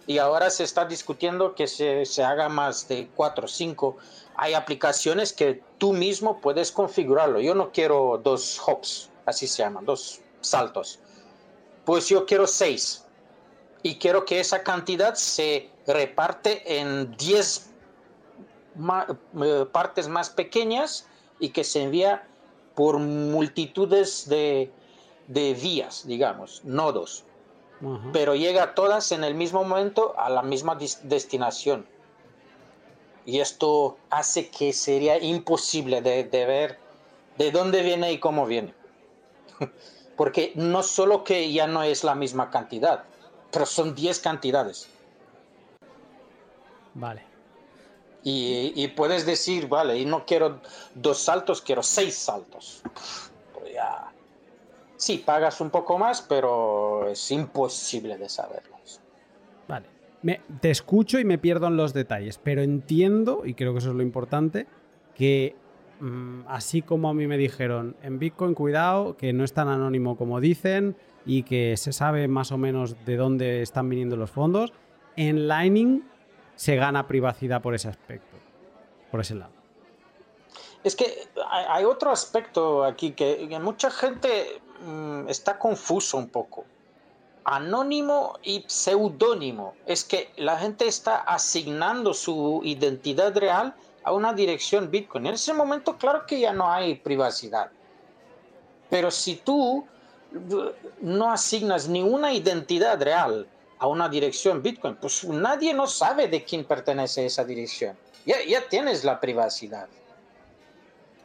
Y ahora se está discutiendo que se, se haga más de cuatro o cinco. Hay aplicaciones que tú mismo puedes configurarlo. Yo no quiero dos hops, así se llaman, dos saltos. Pues yo quiero seis. Y quiero que esa cantidad se reparte en 10 eh, partes más pequeñas y que se envía por multitudes de, vías, digamos, nodos. Pero llega todas en el mismo momento a la misma destinación. Y esto hace que sería imposible de, de ver de dónde viene y cómo viene. Porque no solo que ya no es la misma cantidad, pero son 10 cantidades. Vale. Y, puedes decir, vale, y no quiero dos saltos, quiero seis saltos. Pues ya. Sí, pagas un poco más, pero es imposible de saberlos. Vale. Me, te escucho y me pierdo en los detalles, pero entiendo, y creo que eso es lo importante, que mm, así como a mí me dijeron, en Bitcoin cuidado, que no es tan anónimo como dicen y que se sabe más o menos de dónde están viniendo los fondos, en Lightning se gana privacidad por ese aspecto, por ese lado. Es que hay otro aspecto aquí que, mucha gente mm, está confuso un poco. Anónimo y pseudónimo. Es que la gente está asignando su identidad real a una dirección Bitcoin. En ese momento, claro que ya no hay privacidad. Pero si tú no asignas ni una identidad real a una dirección Bitcoin, pues nadie no sabe de quién pertenece esa dirección. Ya, ya tienes la privacidad.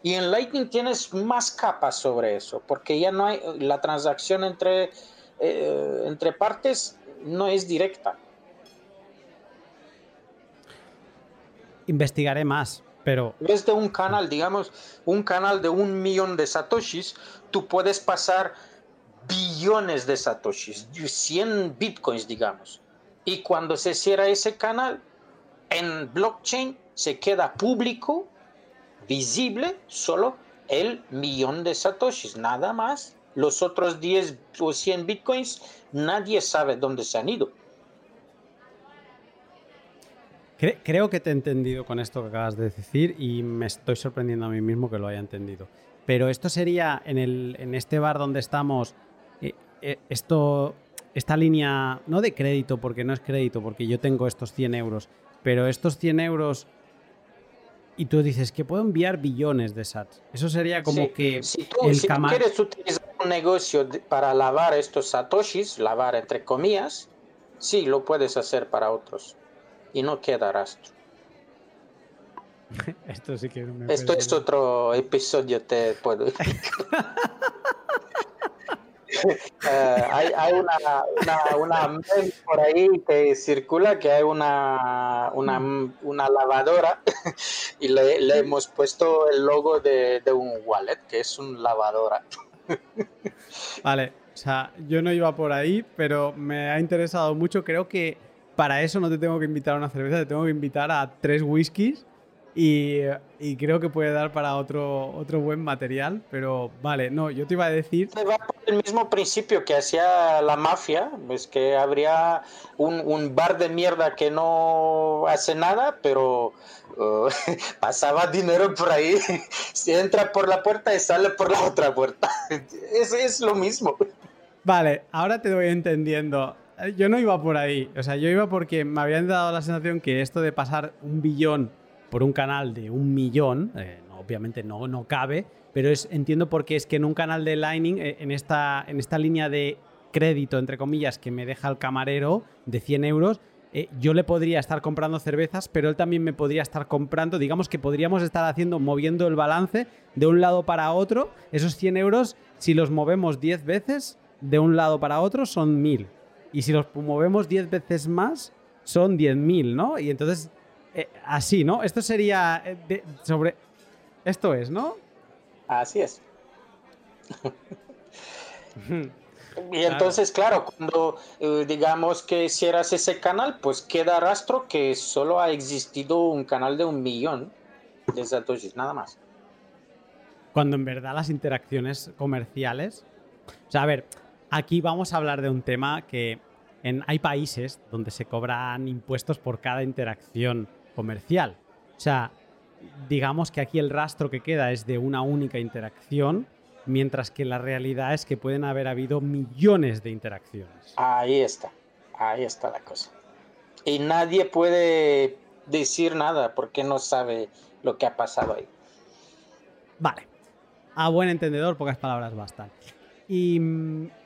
Y en Lightning tienes más capas sobre eso, porque ya no hay la transacción entre, eh, entre partes no es directa. Investigaré más, pero... Desde un canal, digamos, un canal de un millón de satoshis, tú puedes pasar billones de satoshis, 100 bitcoins, digamos. Y cuando se cierra ese canal, en blockchain se queda público, visible, solo el millón de satoshis, nada más. Los otros 10 o 100 bitcoins, nadie sabe dónde se han ido. creo que te he entendido con esto que acabas de decir y me estoy sorprendiendo a mí mismo que lo haya entendido. Pero esto sería en, el, en este bar donde estamos, esto, esta línea, no de crédito, porque no es crédito, porque yo tengo estos 100 euros, pero estos 100 euros y tú dices que puedo enviar billones de sats. Eso sería como que si tú, si tú quieres utilizar un negocio para lavar estos satoshis, lavar entre comillas, sí, lo puedes hacer para otros y no queda rastro. Esto sí que me Esto es otro episodio, te puedo Eh, hay, una, por ahí que circula que hay una, una, lavadora y le, hemos puesto el logo de, un wallet, que es un lavadora. Vale, o sea, yo no iba por ahí, pero me ha interesado mucho. Creo que para eso no te tengo que invitar a una cerveza, te tengo que invitar a tres whiskies y, creo que puede dar para otro, otro buen material, pero vale, no, yo te iba a decir... Va por el mismo principio que hacía la mafia, pues que habría un, bar de mierda que no hace nada, pero uh, pasaba dinero por ahí, se entra por la puerta y sale por la otra puerta. es, es lo mismo. Vale, ahora te voy entendiendo. Yo no iba por ahí, o sea, yo iba porque me habían dado la sensación que esto de pasar un billón por un canal de un millón, eh, obviamente no, no cabe, pero es, entiendo por qué es que en un canal de Lightning, eh, en, esta, en esta línea de crédito, entre comillas, que me deja el camarero de 100 euros, eh, yo le podría estar comprando cervezas, pero él también me podría estar comprando, digamos que podríamos estar haciendo, moviendo el balance de un lado para otro. Esos 100 euros, si los movemos 10 veces de un lado para otro, son 1000. Y si los movemos 10 veces más, son 10.000, ¿no? Y entonces eh, así, ¿no? Esto sería eh, sobre... Esto es, ¿no? Así es. y entonces, claro, cuando eh, digamos que cierras ese canal, pues queda rastro que solo ha existido un canal de un millón de satoshis, nada más. Cuando en verdad las interacciones comerciales... O sea, a ver, aquí vamos a hablar de un tema que en, hay países donde se cobran impuestos por cada interacción comercial. O sea, digamos que aquí el rastro que queda es de una única interacción, mientras que la realidad es que pueden haber habido millones de interacciones. Ahí está, ahí está la cosa. Y nadie puede decir nada porque no sabe lo que ha pasado ahí. Vale. A buen entendedor, pocas palabras bastan. Y,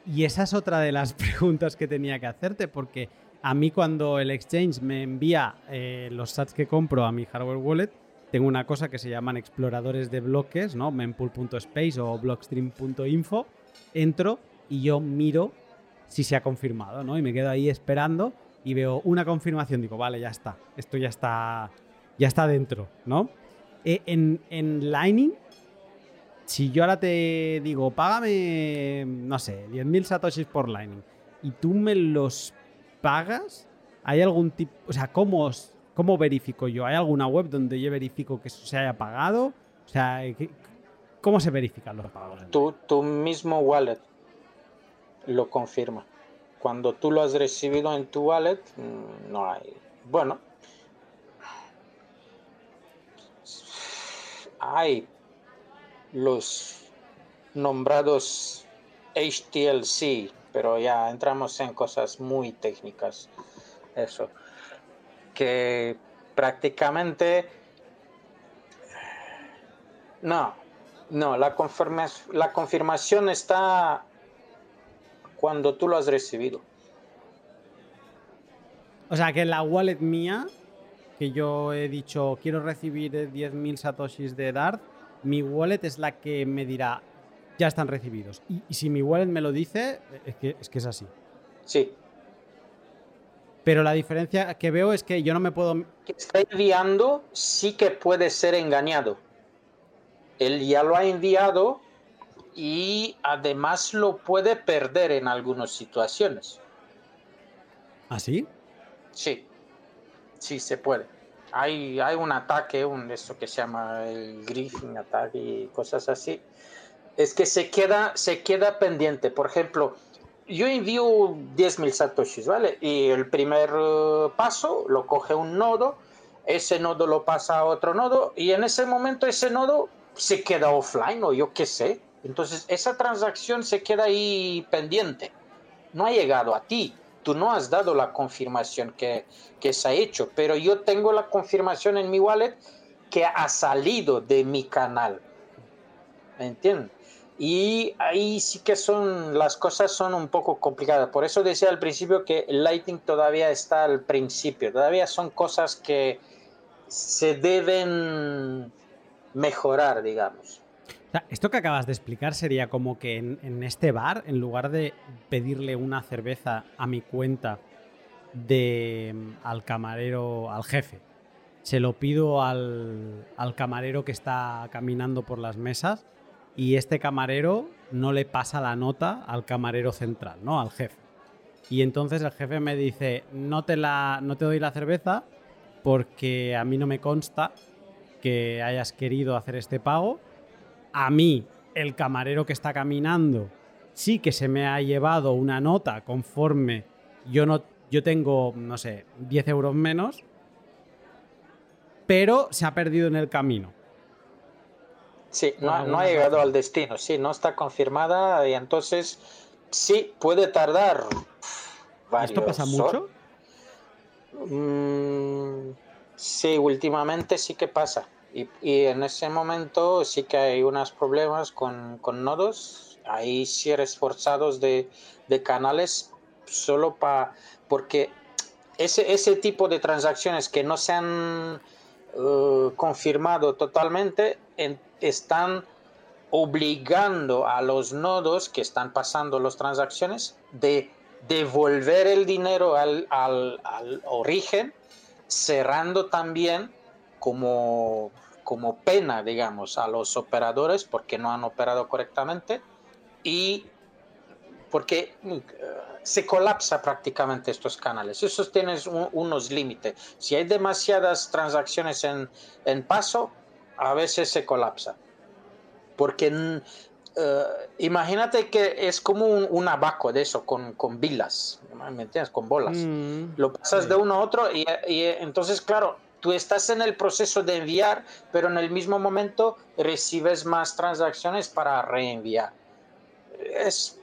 y esa es otra de las preguntas que tenía que hacerte, porque a mí cuando el exchange me envía eh, los sats que compro a mi hardware wallet, tengo una cosa que se llaman exploradores de bloques, ¿no? mempool.space o blockstream.info. Entro y yo miro si se ha confirmado, ¿no? Y me quedo ahí esperando y veo una confirmación. Digo, vale, ya está. Esto ya está, ya está dentro, ¿no? E, en, en Lightning, si yo ahora te digo, págame, no sé, 10.000 satoshis por Lightning y tú me los pagas? ¿Hay algún tipo, o sea, cómo, cómo verifico yo? ¿Hay alguna web donde yo verifico que se haya pagado? O sea, ¿cómo se verifican los pagos? Tu, tu mismo wallet lo confirma. Cuando tú lo has recibido en tu wallet, mm, no hay. Bueno, hay los nombrados HTLC, pero ya entramos en cosas muy técnicas. Eso. Que prácticamente... No, no, la, la confirmación está cuando tú lo has recibido. O sea, que la wallet mía, que yo he dicho quiero recibir 10.000 satoshis de Dart, mi wallet es la que me dirá, ya están recibidos. Y, si mi wallet me lo dice, es que, es que es así. Sí. Pero la diferencia que veo es que yo no me puedo... Que está enviando sí que puede ser engañado. Él ya lo ha enviado y además lo puede perder en algunas situaciones. ¿Ah, sí? Sí, sí se puede. Hay, hay un ataque, un, esto que se llama el griffin attack y cosas así, es que se queda, se queda pendiente. Por ejemplo, yo envío 10.000 satoshis, ¿vale? Y el primer eh, paso lo coge un nodo ese nodo lo pasa a otro nodo y en ese momento ese nodo se queda offline o yo qué sé. Entonces esa transacción se queda ahí pendiente. No ha llegado a ti. Tú no has dado la confirmación que, que se ha hecho, pero yo tengo la confirmación en mi wallet que ha salido de mi canal. ¿Me entiendes? Y ahí sí que son, las cosas son un poco complicadas. Por eso decía al principio que el Lightning todavía está al principio. Todavía son cosas que se deben mejorar, digamos. esto que acabas de explicar sería como que en, este bar, en lugar de pedirle una cerveza a mi cuenta de al camarero, al jefe, se lo pido al, al camarero que está caminando por las mesas y este camarero no le pasa la nota al camarero central, ¿no? Al jefe. Y entonces el jefe me dice, no te, la, no te doy la cerveza porque a mí no me consta que hayas querido hacer este pago. A mí, el camarero que está caminando, sí que se me ha llevado una nota conforme yo, no, yo tengo, no sé, 10 euros menos, pero se ha perdido en el camino. Sí, no, ha llegado al destino, sí, no está confirmada y entonces sí, puede tardar varios ¿Esto pasa mucho? Mm, sí, últimamente sí que pasa. Y, en ese momento sí que hay unos problemas con, nodos. Hay cierres forzados de, canales solo para... Porque ese, ese tipo de transacciones que no se han uh, confirmado totalmente están obligando a los nodos que están pasando las transacciones de devolver el dinero al, origen, cerrando también como, como pena, digamos, a los operadores porque no han operado correctamente y porque uh, se colapsa prácticamente estos canales. Esos tienes unos límites. Si hay demasiadas transacciones en, en paso, a veces se colapsa. Porque mm, eh, imagínate que es como un, abaco de eso, con, con vilas, ¿me entiendes? Con bolas. Mm, Lo pasas de uno a otro y, entonces, claro, tú estás en el proceso de enviar, pero en el mismo momento recibes más transacciones para reenviar. Es,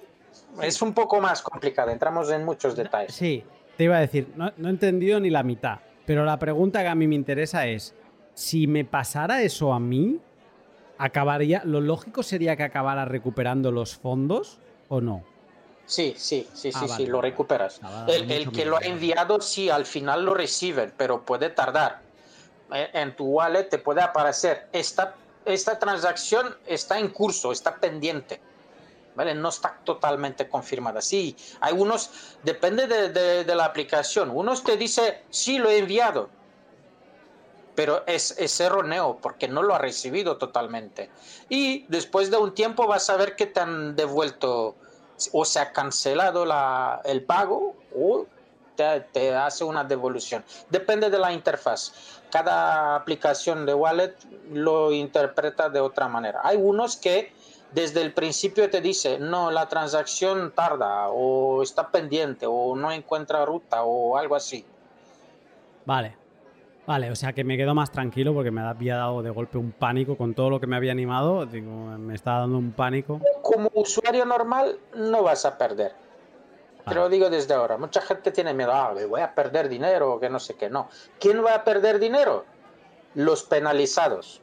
es un poco más complicado, entramos en muchos detalles. Sí, te iba a decir, no, no he entendido ni la mitad, pero la pregunta que a mí me interesa es, si me pasara eso a mí, acabaría. Lo lógico sería que acabara recuperando los fondos o no. Sí, sí, sí, ah, sí, sí, lo recuperas. Ah, el, que lo ha enviado, sí, al final lo reciben, pero puede tardar. Eh, en tu wallet te puede aparecer, esta, esta transacción está en curso, está pendiente. ¿Vale? No está totalmente confirmada. Sí, hay unos, depende de, la aplicación. Unos te dice, sí, lo he enviado, pero es, es, erróneo porque no lo ha recibido totalmente. Y después de un tiempo vas a ver que te han devuelto o se ha cancelado la, el pago o te, hace una devolución. Depende de la interfaz. Cada aplicación de wallet lo interpreta de otra manera. Hay unos que desde el principio te dice, no, la transacción tarda o está pendiente o no encuentra ruta o algo así. Vale, Vale, o sea que me quedo más tranquilo porque me había dado de golpe un pánico con todo lo que me había animado. Digo, me estaba dando un pánico. Como usuario normal no vas a perder. Te lo digo desde ahora. Mucha gente tiene miedo, ah, voy a perder dinero o que no sé qué. No. ¿Quién va a perder dinero? Los penalizados,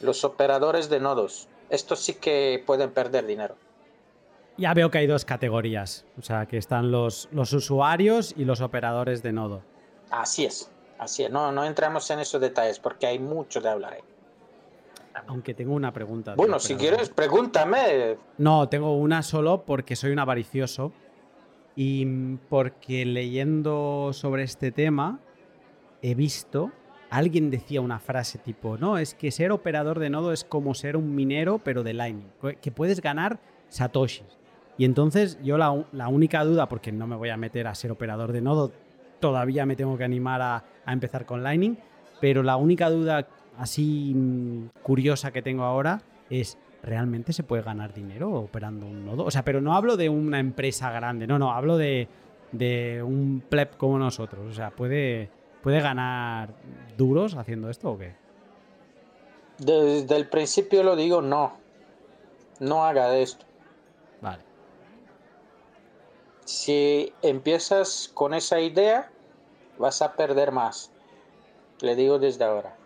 los operadores de nodos. Estos sí que pueden perder dinero. Ya veo que hay dos categorías. O sea, que están los, los usuarios y los operadores de nodo. Así es. Así es, no, no entramos en esos detalles porque hay mucho de hablar ahí. Aunque tengo una pregunta. Bueno, si quieres, pregúntame. No, tengo una solo porque soy un avaricioso y porque leyendo sobre este tema he visto, alguien decía una frase tipo, no, es que ser operador de nodo es como ser un minero pero de Lightning, que puedes ganar satoshis. Y entonces yo la, la única duda, porque no me voy a meter a ser operador de nodo, todavía me tengo que animar a, empezar con Lightning, pero la única duda así mm, curiosa que tengo ahora es, ¿realmente se puede ganar dinero operando un nodo? O sea, pero no hablo de una empresa grande, no, no, hablo de, un pleb como nosotros. O sea, puede, ¿Puede ganar duros haciendo esto o qué? Desde el principio lo digo, no. No haga esto. Vale. Si empiezas con esa idea, vas a perder más. Le digo desde ahora.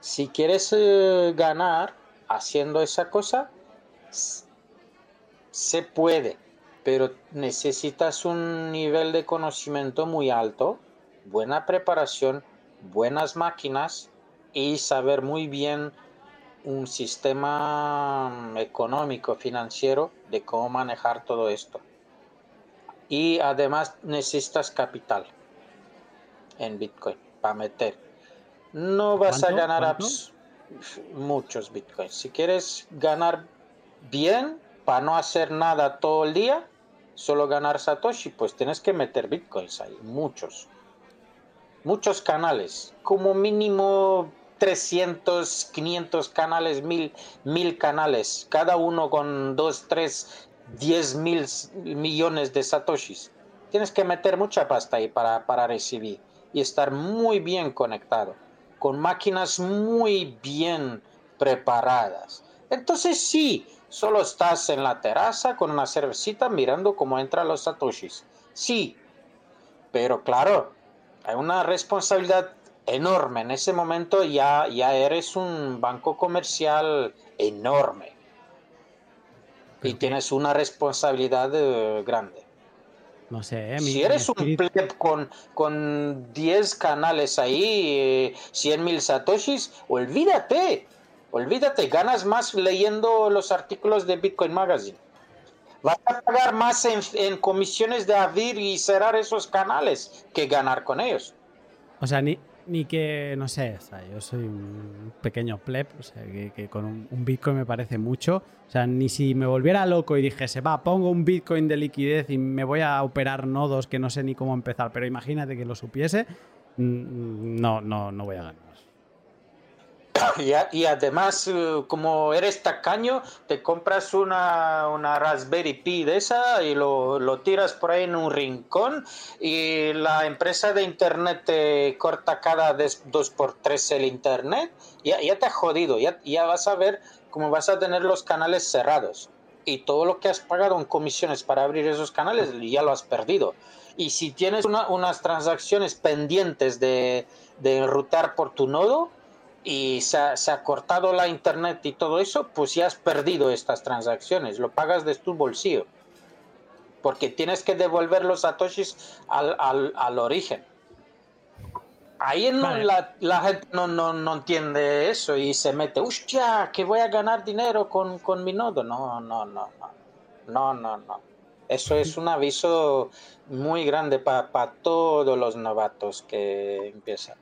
Si quieres eh, ganar haciendo esa cosa, se puede, pero necesitas un nivel de conocimiento muy alto, buena preparación, buenas máquinas y saber muy bien un sistema económico, financiero de cómo manejar todo esto. Y además necesitas capital en Bitcoin para meter. No vas a ganar muchos Bitcoins. Si quieres ganar bien, para no hacer nada todo el día, solo ganar Satoshi, pues tienes que meter Bitcoins ahí, muchos. Muchos canales, como mínimo 300, 500 canales, mil, mil canales, cada uno con 2, 3, 10 mil millones de satoshis. Tienes que meter mucha pasta ahí para, para recibir y estar muy bien conectado, con máquinas muy bien preparadas. Entonces sí, solo estás en la terraza con una cervecita mirando cómo entran los satoshis. Sí, pero claro, hay una responsabilidad enorme. En ese momento ya, ya eres un banco comercial enorme. Y tienes una responsabilidad eh, grande. No sé, si eres un pleb con, con 10 canales ahí, 100 eh, mil satoshis, olvídate. Olvídate, ganas más leyendo los artículos de Bitcoin Magazine. Vas a pagar más en, comisiones de abrir y cerrar esos canales que ganar con ellos. O sea, ni, ni que, no sé, o sea, yo soy un pequeño pleb, o sea, que, con un, Bitcoin me parece mucho. O sea, ni si me volviera loco y dijese, va, pongo un Bitcoin de liquidez y me voy a operar nodos que no sé ni cómo empezar, pero imagínate que lo supiese, mm, no, no, no voy a ganar. Y, además, eh, como eres tacaño, te compras una, una Raspberry Pi de esa y lo, lo, tiras por ahí en un rincón y la empresa de internet te corta cada dos por tres el internet, ya, ya te ha jodido, ya, ya vas a ver cómo vas a tener los canales cerrados. Y todo lo que has pagado en comisiones para abrir esos canales ya lo has perdido. Y si tienes unas transacciones pendientes de, de enrutar por tu nodo, y se ha, cortado la internet y todo eso, pues ya has perdido estas transacciones, lo pagas de tu bolsillo. Porque tienes que devolver los satoshis al, al, origen. Ahí la, gente no, no, entiende eso y se mete, hostia, que voy a ganar dinero con, con mi nodo. No, no, no, no. No, no, no. Eso es un aviso muy grande para todos los novatos que empiezan.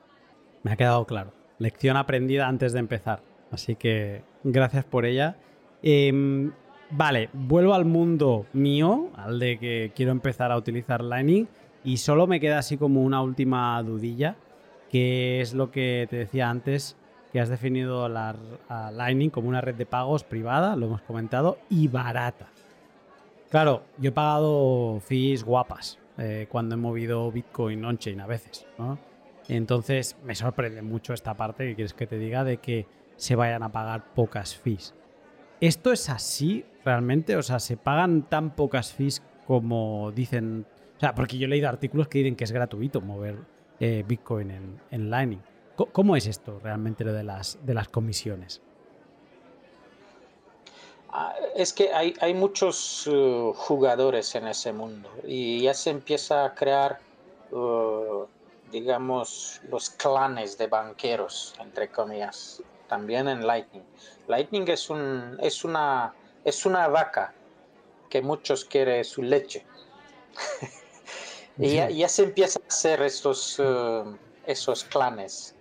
Me ha quedado claro. Lección aprendida antes de empezar. Así que gracias por ella. Em, vale, vuelvo al mundo mío, al de que quiero empezar a utilizar Lightning. Y solo me queda así como una última dudilla, que es lo que te decía antes, que has definido la, Lightning como una red de pagos privada, lo hemos comentado, y barata. Claro, yo he pagado fees guapas eh, cuando he movido Bitcoin on-chain a veces, ¿no? Entonces me sorprende mucho esta parte que quieres que te diga de que se vayan a pagar pocas fees. ¿Esto es así realmente? O sea, ¿se pagan tan pocas fees como dicen? O sea, porque yo he leído artículos que dicen que es gratuito mover eh, Bitcoin en, Lightning. ¿Cómo es esto realmente lo de las, de las comisiones? Ah, es que hay, hay muchos uh, jugadores en ese mundo y ya se empieza a crear uh, digamos, los clanes de banqueros, entre comillas, también en Lightning. Lightning es, un, es, una, es una vaca que muchos quieren su leche. y ya, se empiezan a hacer esos, eh, esos clanes.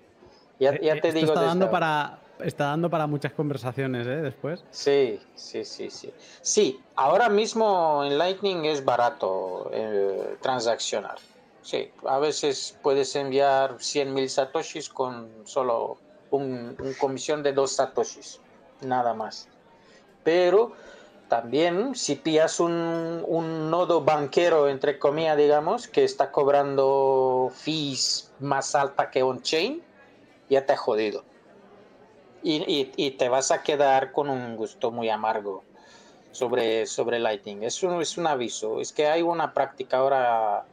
Ya, eh, te digo. Está dando, para, está dando para muchas conversaciones, ¿eh? Después. Sí, sí, sí, sí. Sí, ahora mismo en Lightning es barato eh, transaccionar. Sí, a veces puedes enviar 100.000 satoshis con solo un, comisión de dos satoshis, nada más. Pero también si pillas un, nodo banquero, entre comillas, digamos, que está cobrando fees más alta que on-chain, ya te ha jodido. Y, y, te vas a quedar con un gusto muy amargo sobre, sobre Lightning. Es un, es un aviso. Es que hay una práctica ahora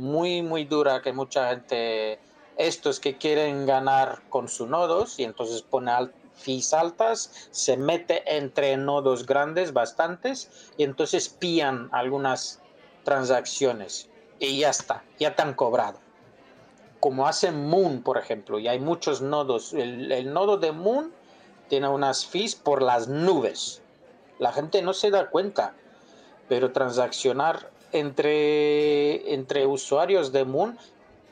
muy, muy dura que mucha gente, estos que quieren ganar con sus nodos y entonces pone al, fees altas, se mete entre nodos grandes, bastantes, y entonces pillan algunas transacciones y ya está, ya te han cobrado. Como hace Moon, por ejemplo, y hay muchos nodos. El, nodo de Moon tiene unas fees por las nubes. La gente no se da cuenta, pero transaccionar entre, entre usuarios de Moon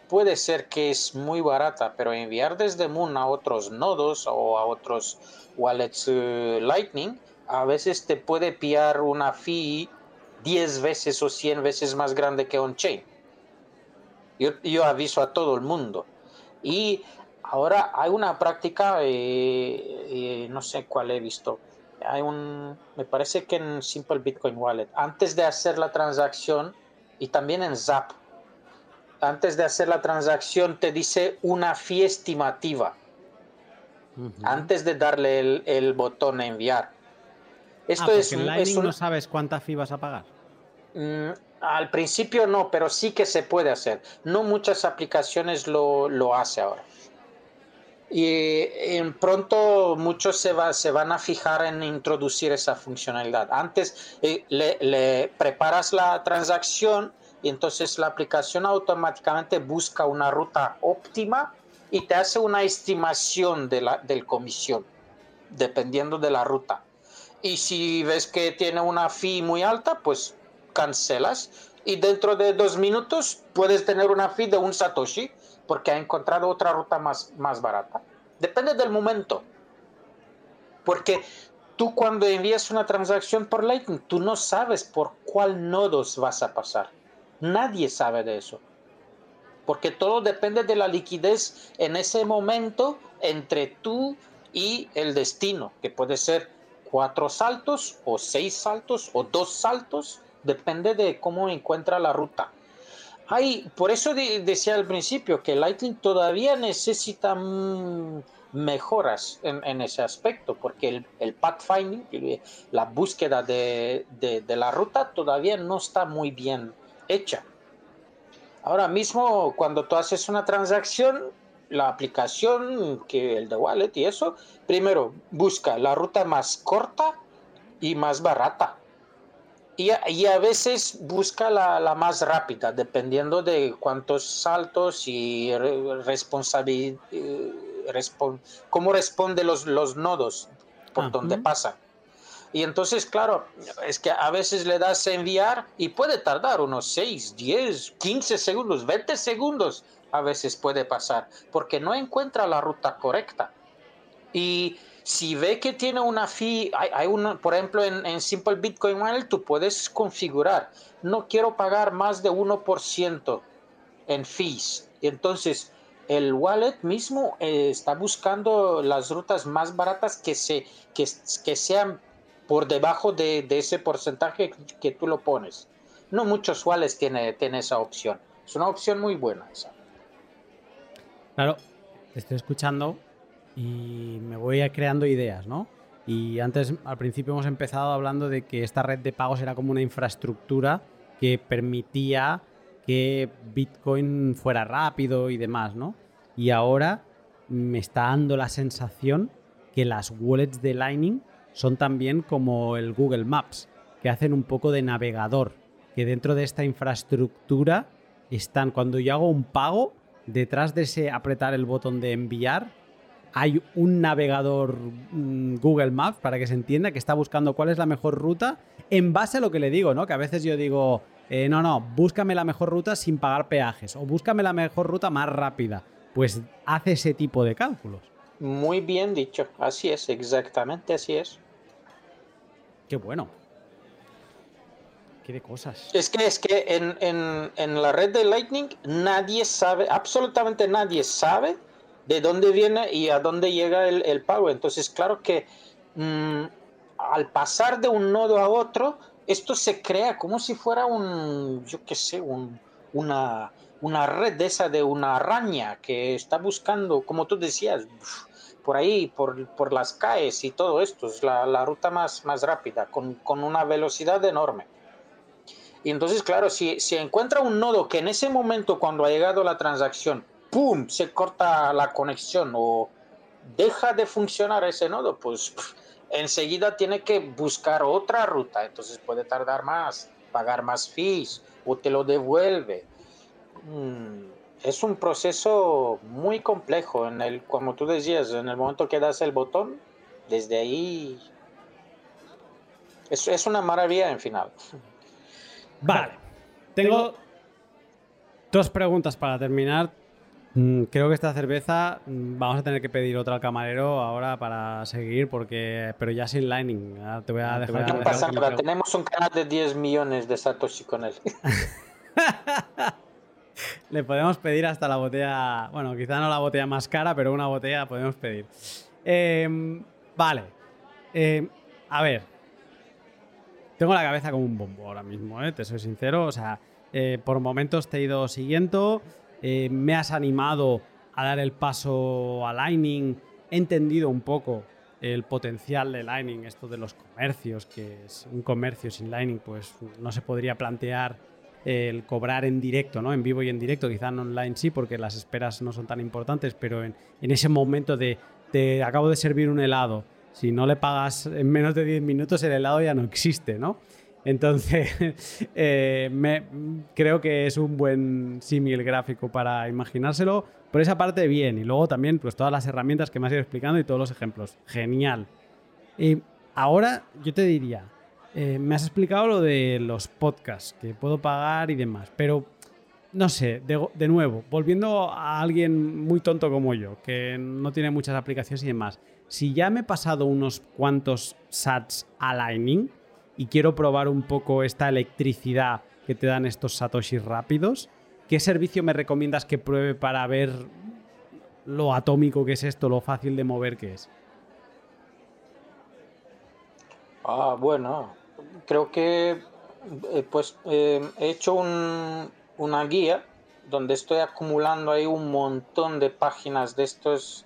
puede ser que es muy barata, pero enviar desde Moon a otros nodos o a otros wallets eh, Lightning, a veces te puede pillar una fee 10 veces o 100 veces más grande que on-chain. Yo, aviso a todo el mundo. Y ahora hay una práctica, eh, eh, no sé cuál he visto. Hay un, me parece que en Simple Bitcoin Wallet, antes de hacer la transacción y también en Zap, antes de hacer la transacción te dice una fee estimativa. Antes de darle el, botón enviar. Esto ah, es, en Lightning no sabes cuánta fee vas a pagar. Mm, al principio no, pero sí que se puede hacer. No muchas aplicaciones lo, lo hace ahora. Y en pronto muchos se, va, se van a fijar en introducir esa funcionalidad. Antes eh, le, le, preparas la transacción y entonces la aplicación automáticamente busca una ruta óptima y te hace una estimación de la del comisión dependiendo de la ruta. Y si ves que tiene una fee muy alta, pues cancelas y dentro de dos minutos puedes tener una fee de un Satoshi porque ha encontrado otra ruta más, más barata. Depende del momento. Porque tú cuando envías una transacción por Lightning, tú no sabes por cuál nodos vas a pasar. Nadie sabe de eso. Porque todo depende de la liquidez en ese momento entre tú y el destino, que puede ser cuatro saltos o seis saltos o dos saltos, depende de cómo encuentra la ruta. Hay, por eso decía al principio que Lightning todavía necesita mm, mejoras en, ese aspecto, porque el, pathfinding, la búsqueda de, de, la ruta todavía no está muy bien hecha. Ahora mismo, cuando tú haces una transacción, la aplicación, que el de Wallet y eso, primero busca la ruta más corta y más barata. Y a, y a veces busca la, la, más rápida, dependiendo de cuántos saltos y responsabilidad, eh, cómo responden los, los nodos por donde pasan. Y entonces, claro, es que a veces le das a enviar y puede tardar unos 6, 10, 15 segundos, 20 segundos a veces puede pasar, porque no encuentra la ruta correcta. Y si ve que tiene una fee, hay, hay una, por ejemplo, en, en, Simple Bitcoin Wallet tú puedes configurar, no quiero pagar más de 1% en fees. Entonces, el wallet mismo eh, está buscando las rutas más baratas que, se, que, que sean por debajo de, ese porcentaje que tú lo pones. No muchos wallets tienen tiene esa opción. Es una opción muy buena esa. Claro, estoy escuchando y me voy creando ideas, ¿no? Y antes, al principio hemos empezado hablando de que esta red de pagos era como una infraestructura que permitía que Bitcoin fuera rápido y demás, ¿no? Y ahora me está dando la sensación que las wallets de Lightning son también como el Google Maps, que hacen un poco de navegador, que dentro de esta infraestructura están, cuando yo hago un pago, detrás de ese apretar el botón de enviar, hay un navegador mm, Google Maps, para que se entienda, que está buscando cuál es la mejor ruta en base a lo que le digo, ¿no? Que a veces yo digo, eh, no, no, búscame la mejor ruta sin pagar peajes o búscame la mejor ruta más rápida. Pues hace ese tipo de cálculos. Muy bien dicho, así es, exactamente así es. Qué bueno. Qué de cosas. Es que es que en, la red de Lightning nadie sabe, absolutamente nadie sabe de dónde viene y a dónde llega el, pago. Entonces, claro que mm, al pasar de un nodo a otro, esto se crea como si fuera un, yo qué sé, un, una, una red de esa de una araña que está buscando, como tú decías, por ahí, por, por las calles y todo esto, es la, la ruta más, más rápida, con, con, una velocidad enorme. Y entonces, claro, si, si encuentra un nodo que en ese momento, cuando ha llegado la transacción, ¡pum!, se corta la conexión o deja de funcionar ese nodo, pues enseguida tiene que buscar otra ruta, entonces puede tardar más, pagar más fees o te lo devuelve. Mm, es un proceso muy complejo, en el, como tú decías, en el momento que das el botón, desde ahí es, es una maravilla en final. Vale, tengo dos preguntas para terminar. Mm, creo que esta cerveza mm, vamos a tener que pedir otra al camarero ahora para seguir, porque pero ya sin lining. Te voy a dejar. No pasa tenemos un canal de 10 millones de Satoshi con él. Le podemos pedir hasta la botella, bueno, quizá no la botella más cara, pero una botella podemos pedir. Em, vale. Em, a ver. Tengo la cabeza como un bombo ahora mismo, ¿eh? te soy sincero. O sea, eh, por momentos te he ido siguiendo. Eh, me has animado a dar el paso a Lightning. He entendido un poco el potencial de Lightning, esto de los comercios, que es un comercio sin Lightning, pues no se podría plantear el cobrar en directo, ¿no? En vivo y en directo, quizá en online sí, porque las esperas no son tan importantes, pero en, ese momento de te acabo de servir un helado, si no le pagas en menos de 10 minutos, el helado ya no existe, ¿no? Entonces, eh, creo que es un buen símil gráfico para imaginárselo. Por esa parte, bien. Y luego también, pues todas las herramientas que me has ido explicando y todos los ejemplos. Genial. Y ahora yo te diría, eh, me has explicado lo de los podcasts, que puedo pagar y demás, pero no sé, de, nuevo, volviendo a alguien muy tonto como yo, que no tiene muchas aplicaciones y demás, si ya me he pasado unos cuantos sats a Lightning y quiero probar un poco esta electricidad que te dan estos satoshis rápidos, ¿qué servicio me recomiendas que pruebe para ver lo atómico que es esto, lo fácil de mover que es? Ah, bueno, creo que eh, pues eh, he hecho una guía donde estoy acumulando ahí un montón de páginas de estos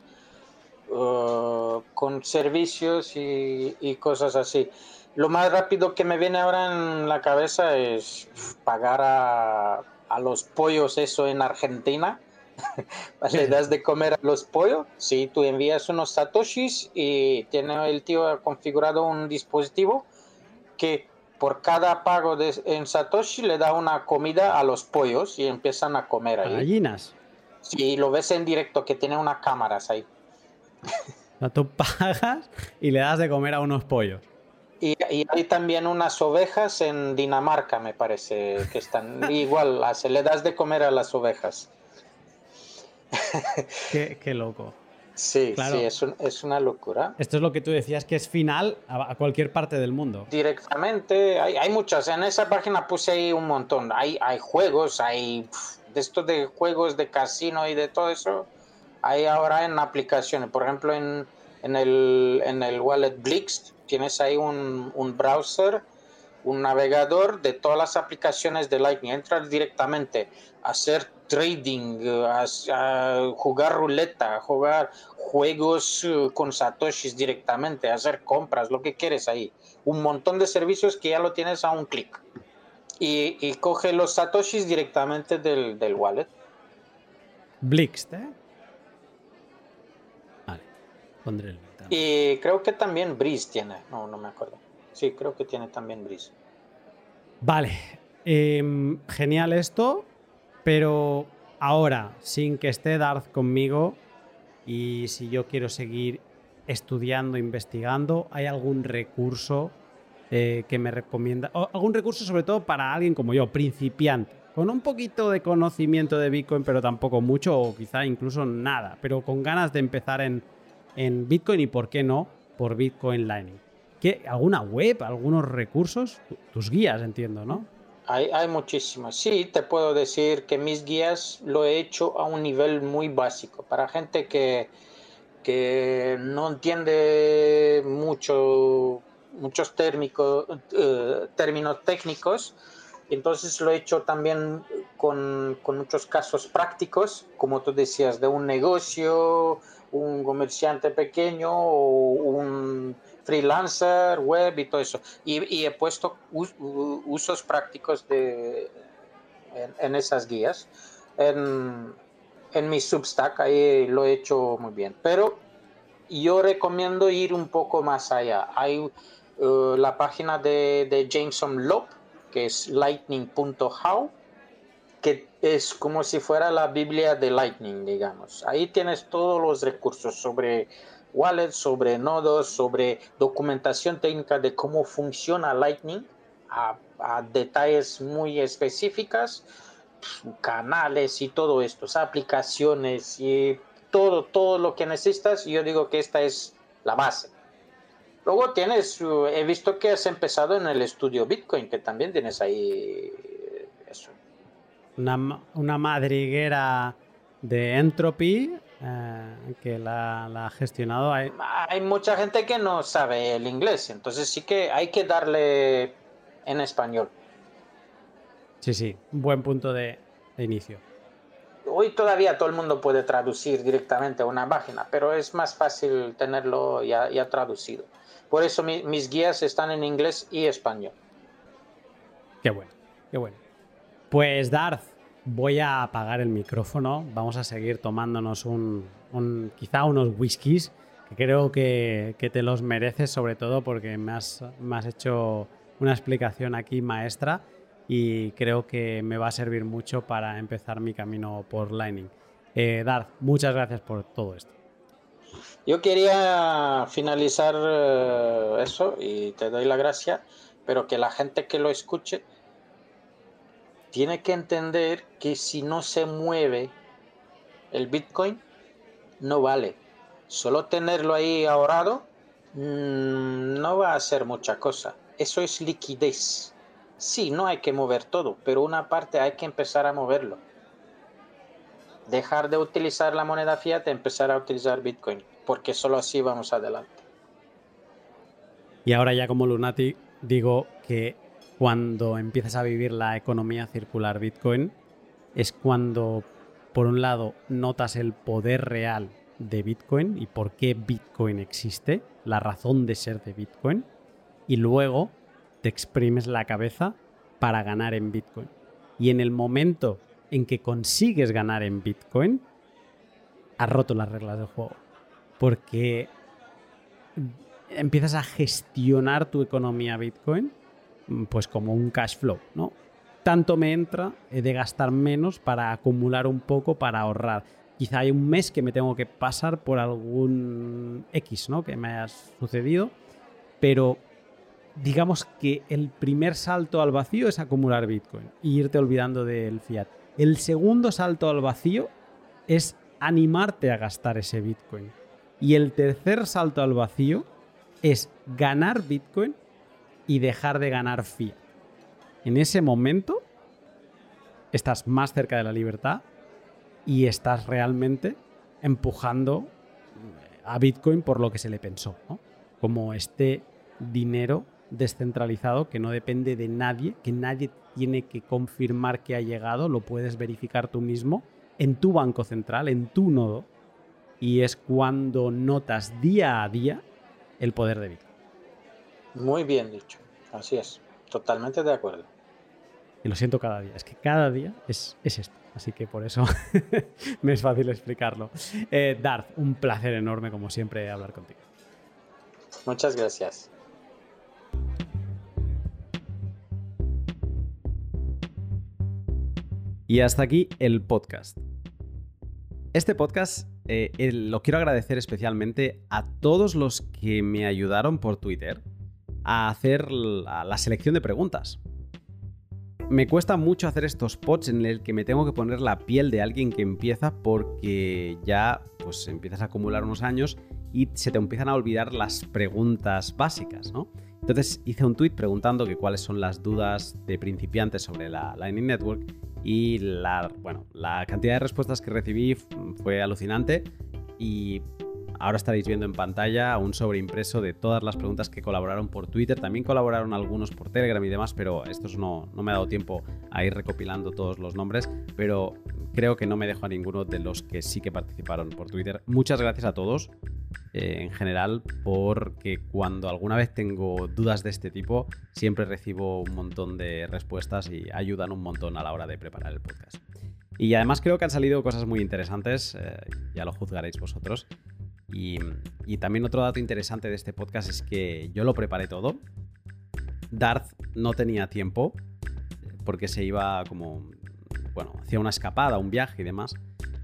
uh, con servicios y, cosas así. Lo más rápido que me viene ahora en la cabeza es pagar a, a los pollos eso en Argentina. Le das de comer a los pollos, si tú envías unos satoshis y tiene el tío configurado un dispositivo que por cada pago de, en Satoshi le da una comida a los pollos y empiezan a comer ahí. Gallinas. Sí, lo ves en directo que tiene unas cámaras ahí. O tú pagas y le das de comer a unos pollos. Y, hay también unas ovejas en Dinamarca, me parece, que están igual, se le das de comer a las ovejas. qué loco. Sí, sí, es, una locura. Esto es lo que tú decías que es final a, cualquier parte del mundo. Directamente, hay, hay, muchas. En esa página puse ahí un montón. Hay, hay juegos, hay de estos de juegos de casino y de todo eso. Hay ahora en aplicaciones. Por ejemplo, en, en, el, en el wallet Blix tienes ahí un, un browser un navegador de todas las aplicaciones de Lightning. Entras directamente a hacer trading, a, jugar ruleta, a jugar juegos eh, con satoshis directamente, a hacer compras, lo que quieres ahí. Un montón de servicios que ya lo tienes a un clic. Y, coge los satoshis directamente del, del wallet. Blixt, ¿eh? Vale, pondré el Y creo que también Breeze tiene, no, no me acuerdo. Sí, creo que tiene también Breeze. Vale, em, genial esto. Pero ahora, sin que esté Darth conmigo y si yo quiero seguir estudiando, investigando, ¿hay algún recurso eh, que me recomienda? O algún recurso sobre todo para alguien como yo, principiante, con un poquito de conocimiento de Bitcoin, pero tampoco mucho, o quizá incluso nada, pero con ganas de empezar en, en Bitcoin y, ¿por qué no?, por Bitcoin Lightning. ¿Qué, ¿Alguna web, algunos recursos? Tus guías, entiendo, ¿no? Hay, hay muchísimas. Sí, te puedo decir que mis guías lo he hecho a un nivel muy básico. Para gente que, que no entiende mucho muchos térmicos, eh, términos técnicos. Entonces lo he hecho también con, con, muchos casos prácticos, como tú decías, de un negocio, un comerciante pequeño o un freelancer, web y todo eso. Y, he puesto usos prácticos de, en, esas guías. En, en mi Substack, ahí lo he hecho muy bien. Pero yo recomiendo ir un poco más allá. Hay uh, la página de, de Jameson Lop, que es lightning.how, es como si fuera la Biblia de Lightning, digamos. Ahí tienes todos los recursos sobre wallets, sobre nodos, sobre documentación técnica de cómo funciona Lightning, a, a detalles muy específicas, canales y todo esto, aplicaciones y todo, todo lo que necesitas. Yo digo que esta es la base. Luego tienes, uh, he visto que has empezado en el estudio Bitcoin, que también tienes ahí. Una, una madriguera de Entropy eh, que la, ha gestionado. Hay... hay mucha gente que no sabe el inglés, entonces sí que hay que darle en español. Sí, sí, un buen punto de, de inicio hoy todavía todo el mundo puede traducir directamente a una página, pero es más fácil tenerlo ya, ya traducido. Por eso mis guías están en inglés y español. Qué bueno, qué bueno. Pues Darth, voy a apagar el micrófono. Vamos a seguir tomándonos un, quizá unos whiskies, que creo que, que, te los mereces, sobre todo porque me has, me has hecho una explicación aquí maestra y creo que me va a servir mucho para empezar mi camino por Lightning. Eh, Darth, muchas gracias por todo esto. Yo quería finalizar eh, eso y te doy la gracia, pero que la gente que lo escuche tiene que entender que si no se mueve el Bitcoin, no vale. Solo tenerlo ahí ahorrado mm, no va a hacer mucha cosa. Eso es liquidez. Sí, no hay que mover todo, pero una parte hay que empezar a moverlo. Dejar de utilizar la moneda fiat empezar a utilizar Bitcoin, porque solo así vamos adelante. Y ahora ya como Lunati digo que cuando empiezas a vivir la economía circular Bitcoin es cuando por un lado notas el poder real de Bitcoin y por qué Bitcoin existe, la razón de ser de Bitcoin, y luego te exprimes la cabeza para ganar en Bitcoin. Y en el momento en que consigues ganar en Bitcoin, has roto las reglas del juego. Porque empiezas a gestionar tu economía Bitcoin pues como un cash flow, ¿no? Tanto me entra, de gastar menos para acumular un poco, para ahorrar. Quizá hay un mes que me tengo que pasar por algún X, ¿no? Que me haya sucedido, pero digamos que el primer salto al vacío es acumular Bitcoin y irte olvidando del fiat. El segundo salto al vacío es animarte a gastar ese Bitcoin. Y el tercer salto al vacío es ganar Bitcoin y dejar de ganar fiat. En ese momento estás más cerca de la libertad y estás realmente empujando a Bitcoin por lo que se le pensó, como este dinero descentralizado que no depende de nadie, que nadie tiene que confirmar que ha llegado, lo puedes verificar tú mismo en tu banco central, en tu nodo, y es cuando notas día a día el poder de Bitcoin. Muy bien dicho, así es, totalmente de acuerdo. Y lo siento cada día, es que cada día es, esto, así que por eso me es fácil explicarlo. Eh, Darth, un placer enorme como siempre hablar contigo. Muchas gracias. Y hasta aquí el podcast. Este podcast eh, lo quiero agradecer especialmente a todos los que me ayudaron por Twitter a hacer la, selección de preguntas. Me cuesta mucho hacer estos pods en el que me tengo que poner la piel de alguien que empieza porque ya pues empiezas a acumular unos años y se te empiezan a olvidar las preguntas básicas, ¿no? Entonces hice un tweet preguntando que cuáles son las dudas de principiantes sobre la Lightning Network y la, bueno, la cantidad de respuestas que recibí fue alucinante y ahora estaréis viendo en pantalla un sobreimpreso de todas las preguntas que colaboraron por Twitter. También colaboraron algunos por Telegram y demás, pero estos no, no me ha dado tiempo a ir recopilando todos los nombres. Pero creo que no me dejo a ninguno de los que sí que participaron por Twitter. Muchas gracias a todos. Eh, en general, porque cuando alguna vez tengo dudas de este tipo, siempre recibo un montón de respuestas y ayudan un montón a la hora de preparar el podcast. Y además creo que han salido cosas muy interesantes, eh, ya lo juzgaréis vosotros. Y, también otro dato interesante de este podcast es que yo lo preparé todo. Darth no tenía tiempo porque se iba como, bueno, hacía una escapada, un viaje y demás.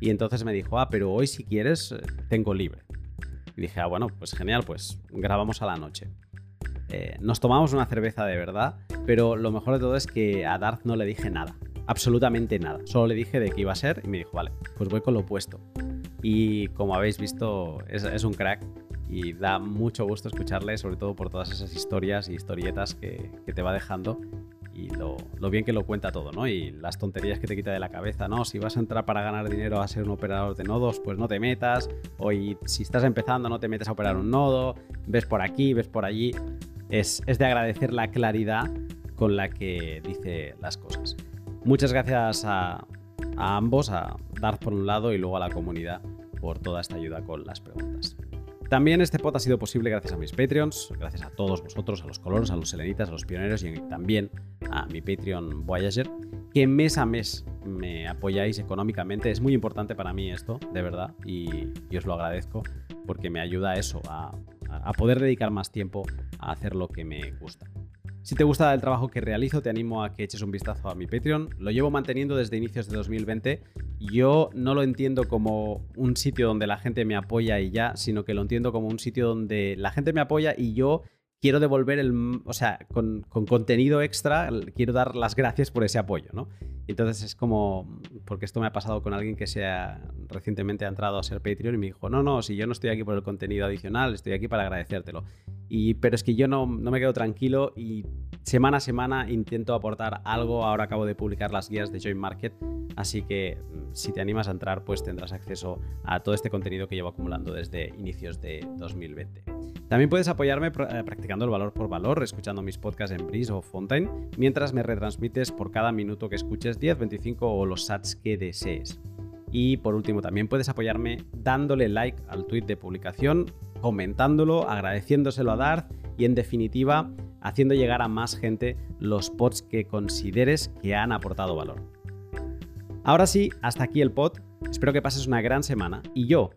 Y entonces me dijo, ah, pero hoy si quieres eh, tengo libre. Y dije, ah, bueno, pues genial, pues grabamos a la noche. Eh, nos tomamos una cerveza de verdad, pero lo mejor de todo es que a Darth no le dije nada, absolutamente nada. Solo le dije de qué iba a ser y me dijo, vale, pues voy con lo opuesto. Y como habéis visto, es, un crack y da mucho gusto escucharle, sobre todo por todas esas historias y historietas que, te va dejando y lo, bien que lo cuenta todo, ¿no? Y las tonterías que te quita de la cabeza, ¿no? Si vas a entrar para ganar dinero a ser un operador de nodos, pues no te metas. O si estás empezando, no te metes a operar un nodo. Ves por aquí, ves por allí. Es de agradecer la claridad con la que dice las cosas. Muchas gracias a, ambos, a Darth por un lado y luego a la comunidad por toda esta ayuda con las preguntas. También este pod ha sido posible gracias a mis Patreons, gracias a todos vosotros, a los coloros, a los selenitas, a los pioneros y también a mi Patreon Voyager, que mes a mes me apoyáis económicamente. Es muy importante para mí esto, de verdad, y, os lo agradezco porque me ayuda a eso, a poder dedicar más tiempo a hacer lo que me gusta. Si te gusta el trabajo que realizo, te animo a que eches un vistazo a mi Patreon. Lo llevo manteniendo desde inicios de 2020. Yo no lo entiendo como un sitio donde la gente me apoya y ya, sino que lo entiendo como un sitio donde la gente me apoya y yo quiero devolver el, o sea, con, contenido extra, quiero dar las gracias por ese apoyo, ¿no? Entonces es como, porque esto me ha pasado con alguien que se ha, recientemente ha entrado a ser Patreon y me dijo, no, no, si yo no estoy aquí por el contenido adicional, estoy aquí para agradecértelo. Pero es que yo no, no me quedo tranquilo y semana a semana intento aportar algo. Ahora acabo de publicar las guías de Join Market, así que mm, si te animas a entrar, pues tendrás acceso a todo este contenido que llevo acumulando desde inicios de 2020. También puedes apoyarme eh, practicando el valor por valor, escuchando mis podcasts en Breeze o Fontaine, mientras me retransmites por cada minuto que escuches 10, 25 o los sats que desees. Y por último, también puedes apoyarme dándole like al tweet de publicación, comentándolo, agradeciéndoselo a Darth y en definitiva haciendo llegar a más gente los pods que consideres que han aportado valor. Ahora sí, hasta aquí el pod. Espero que pases una gran semana y yo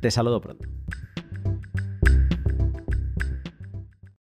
te saludo pronto.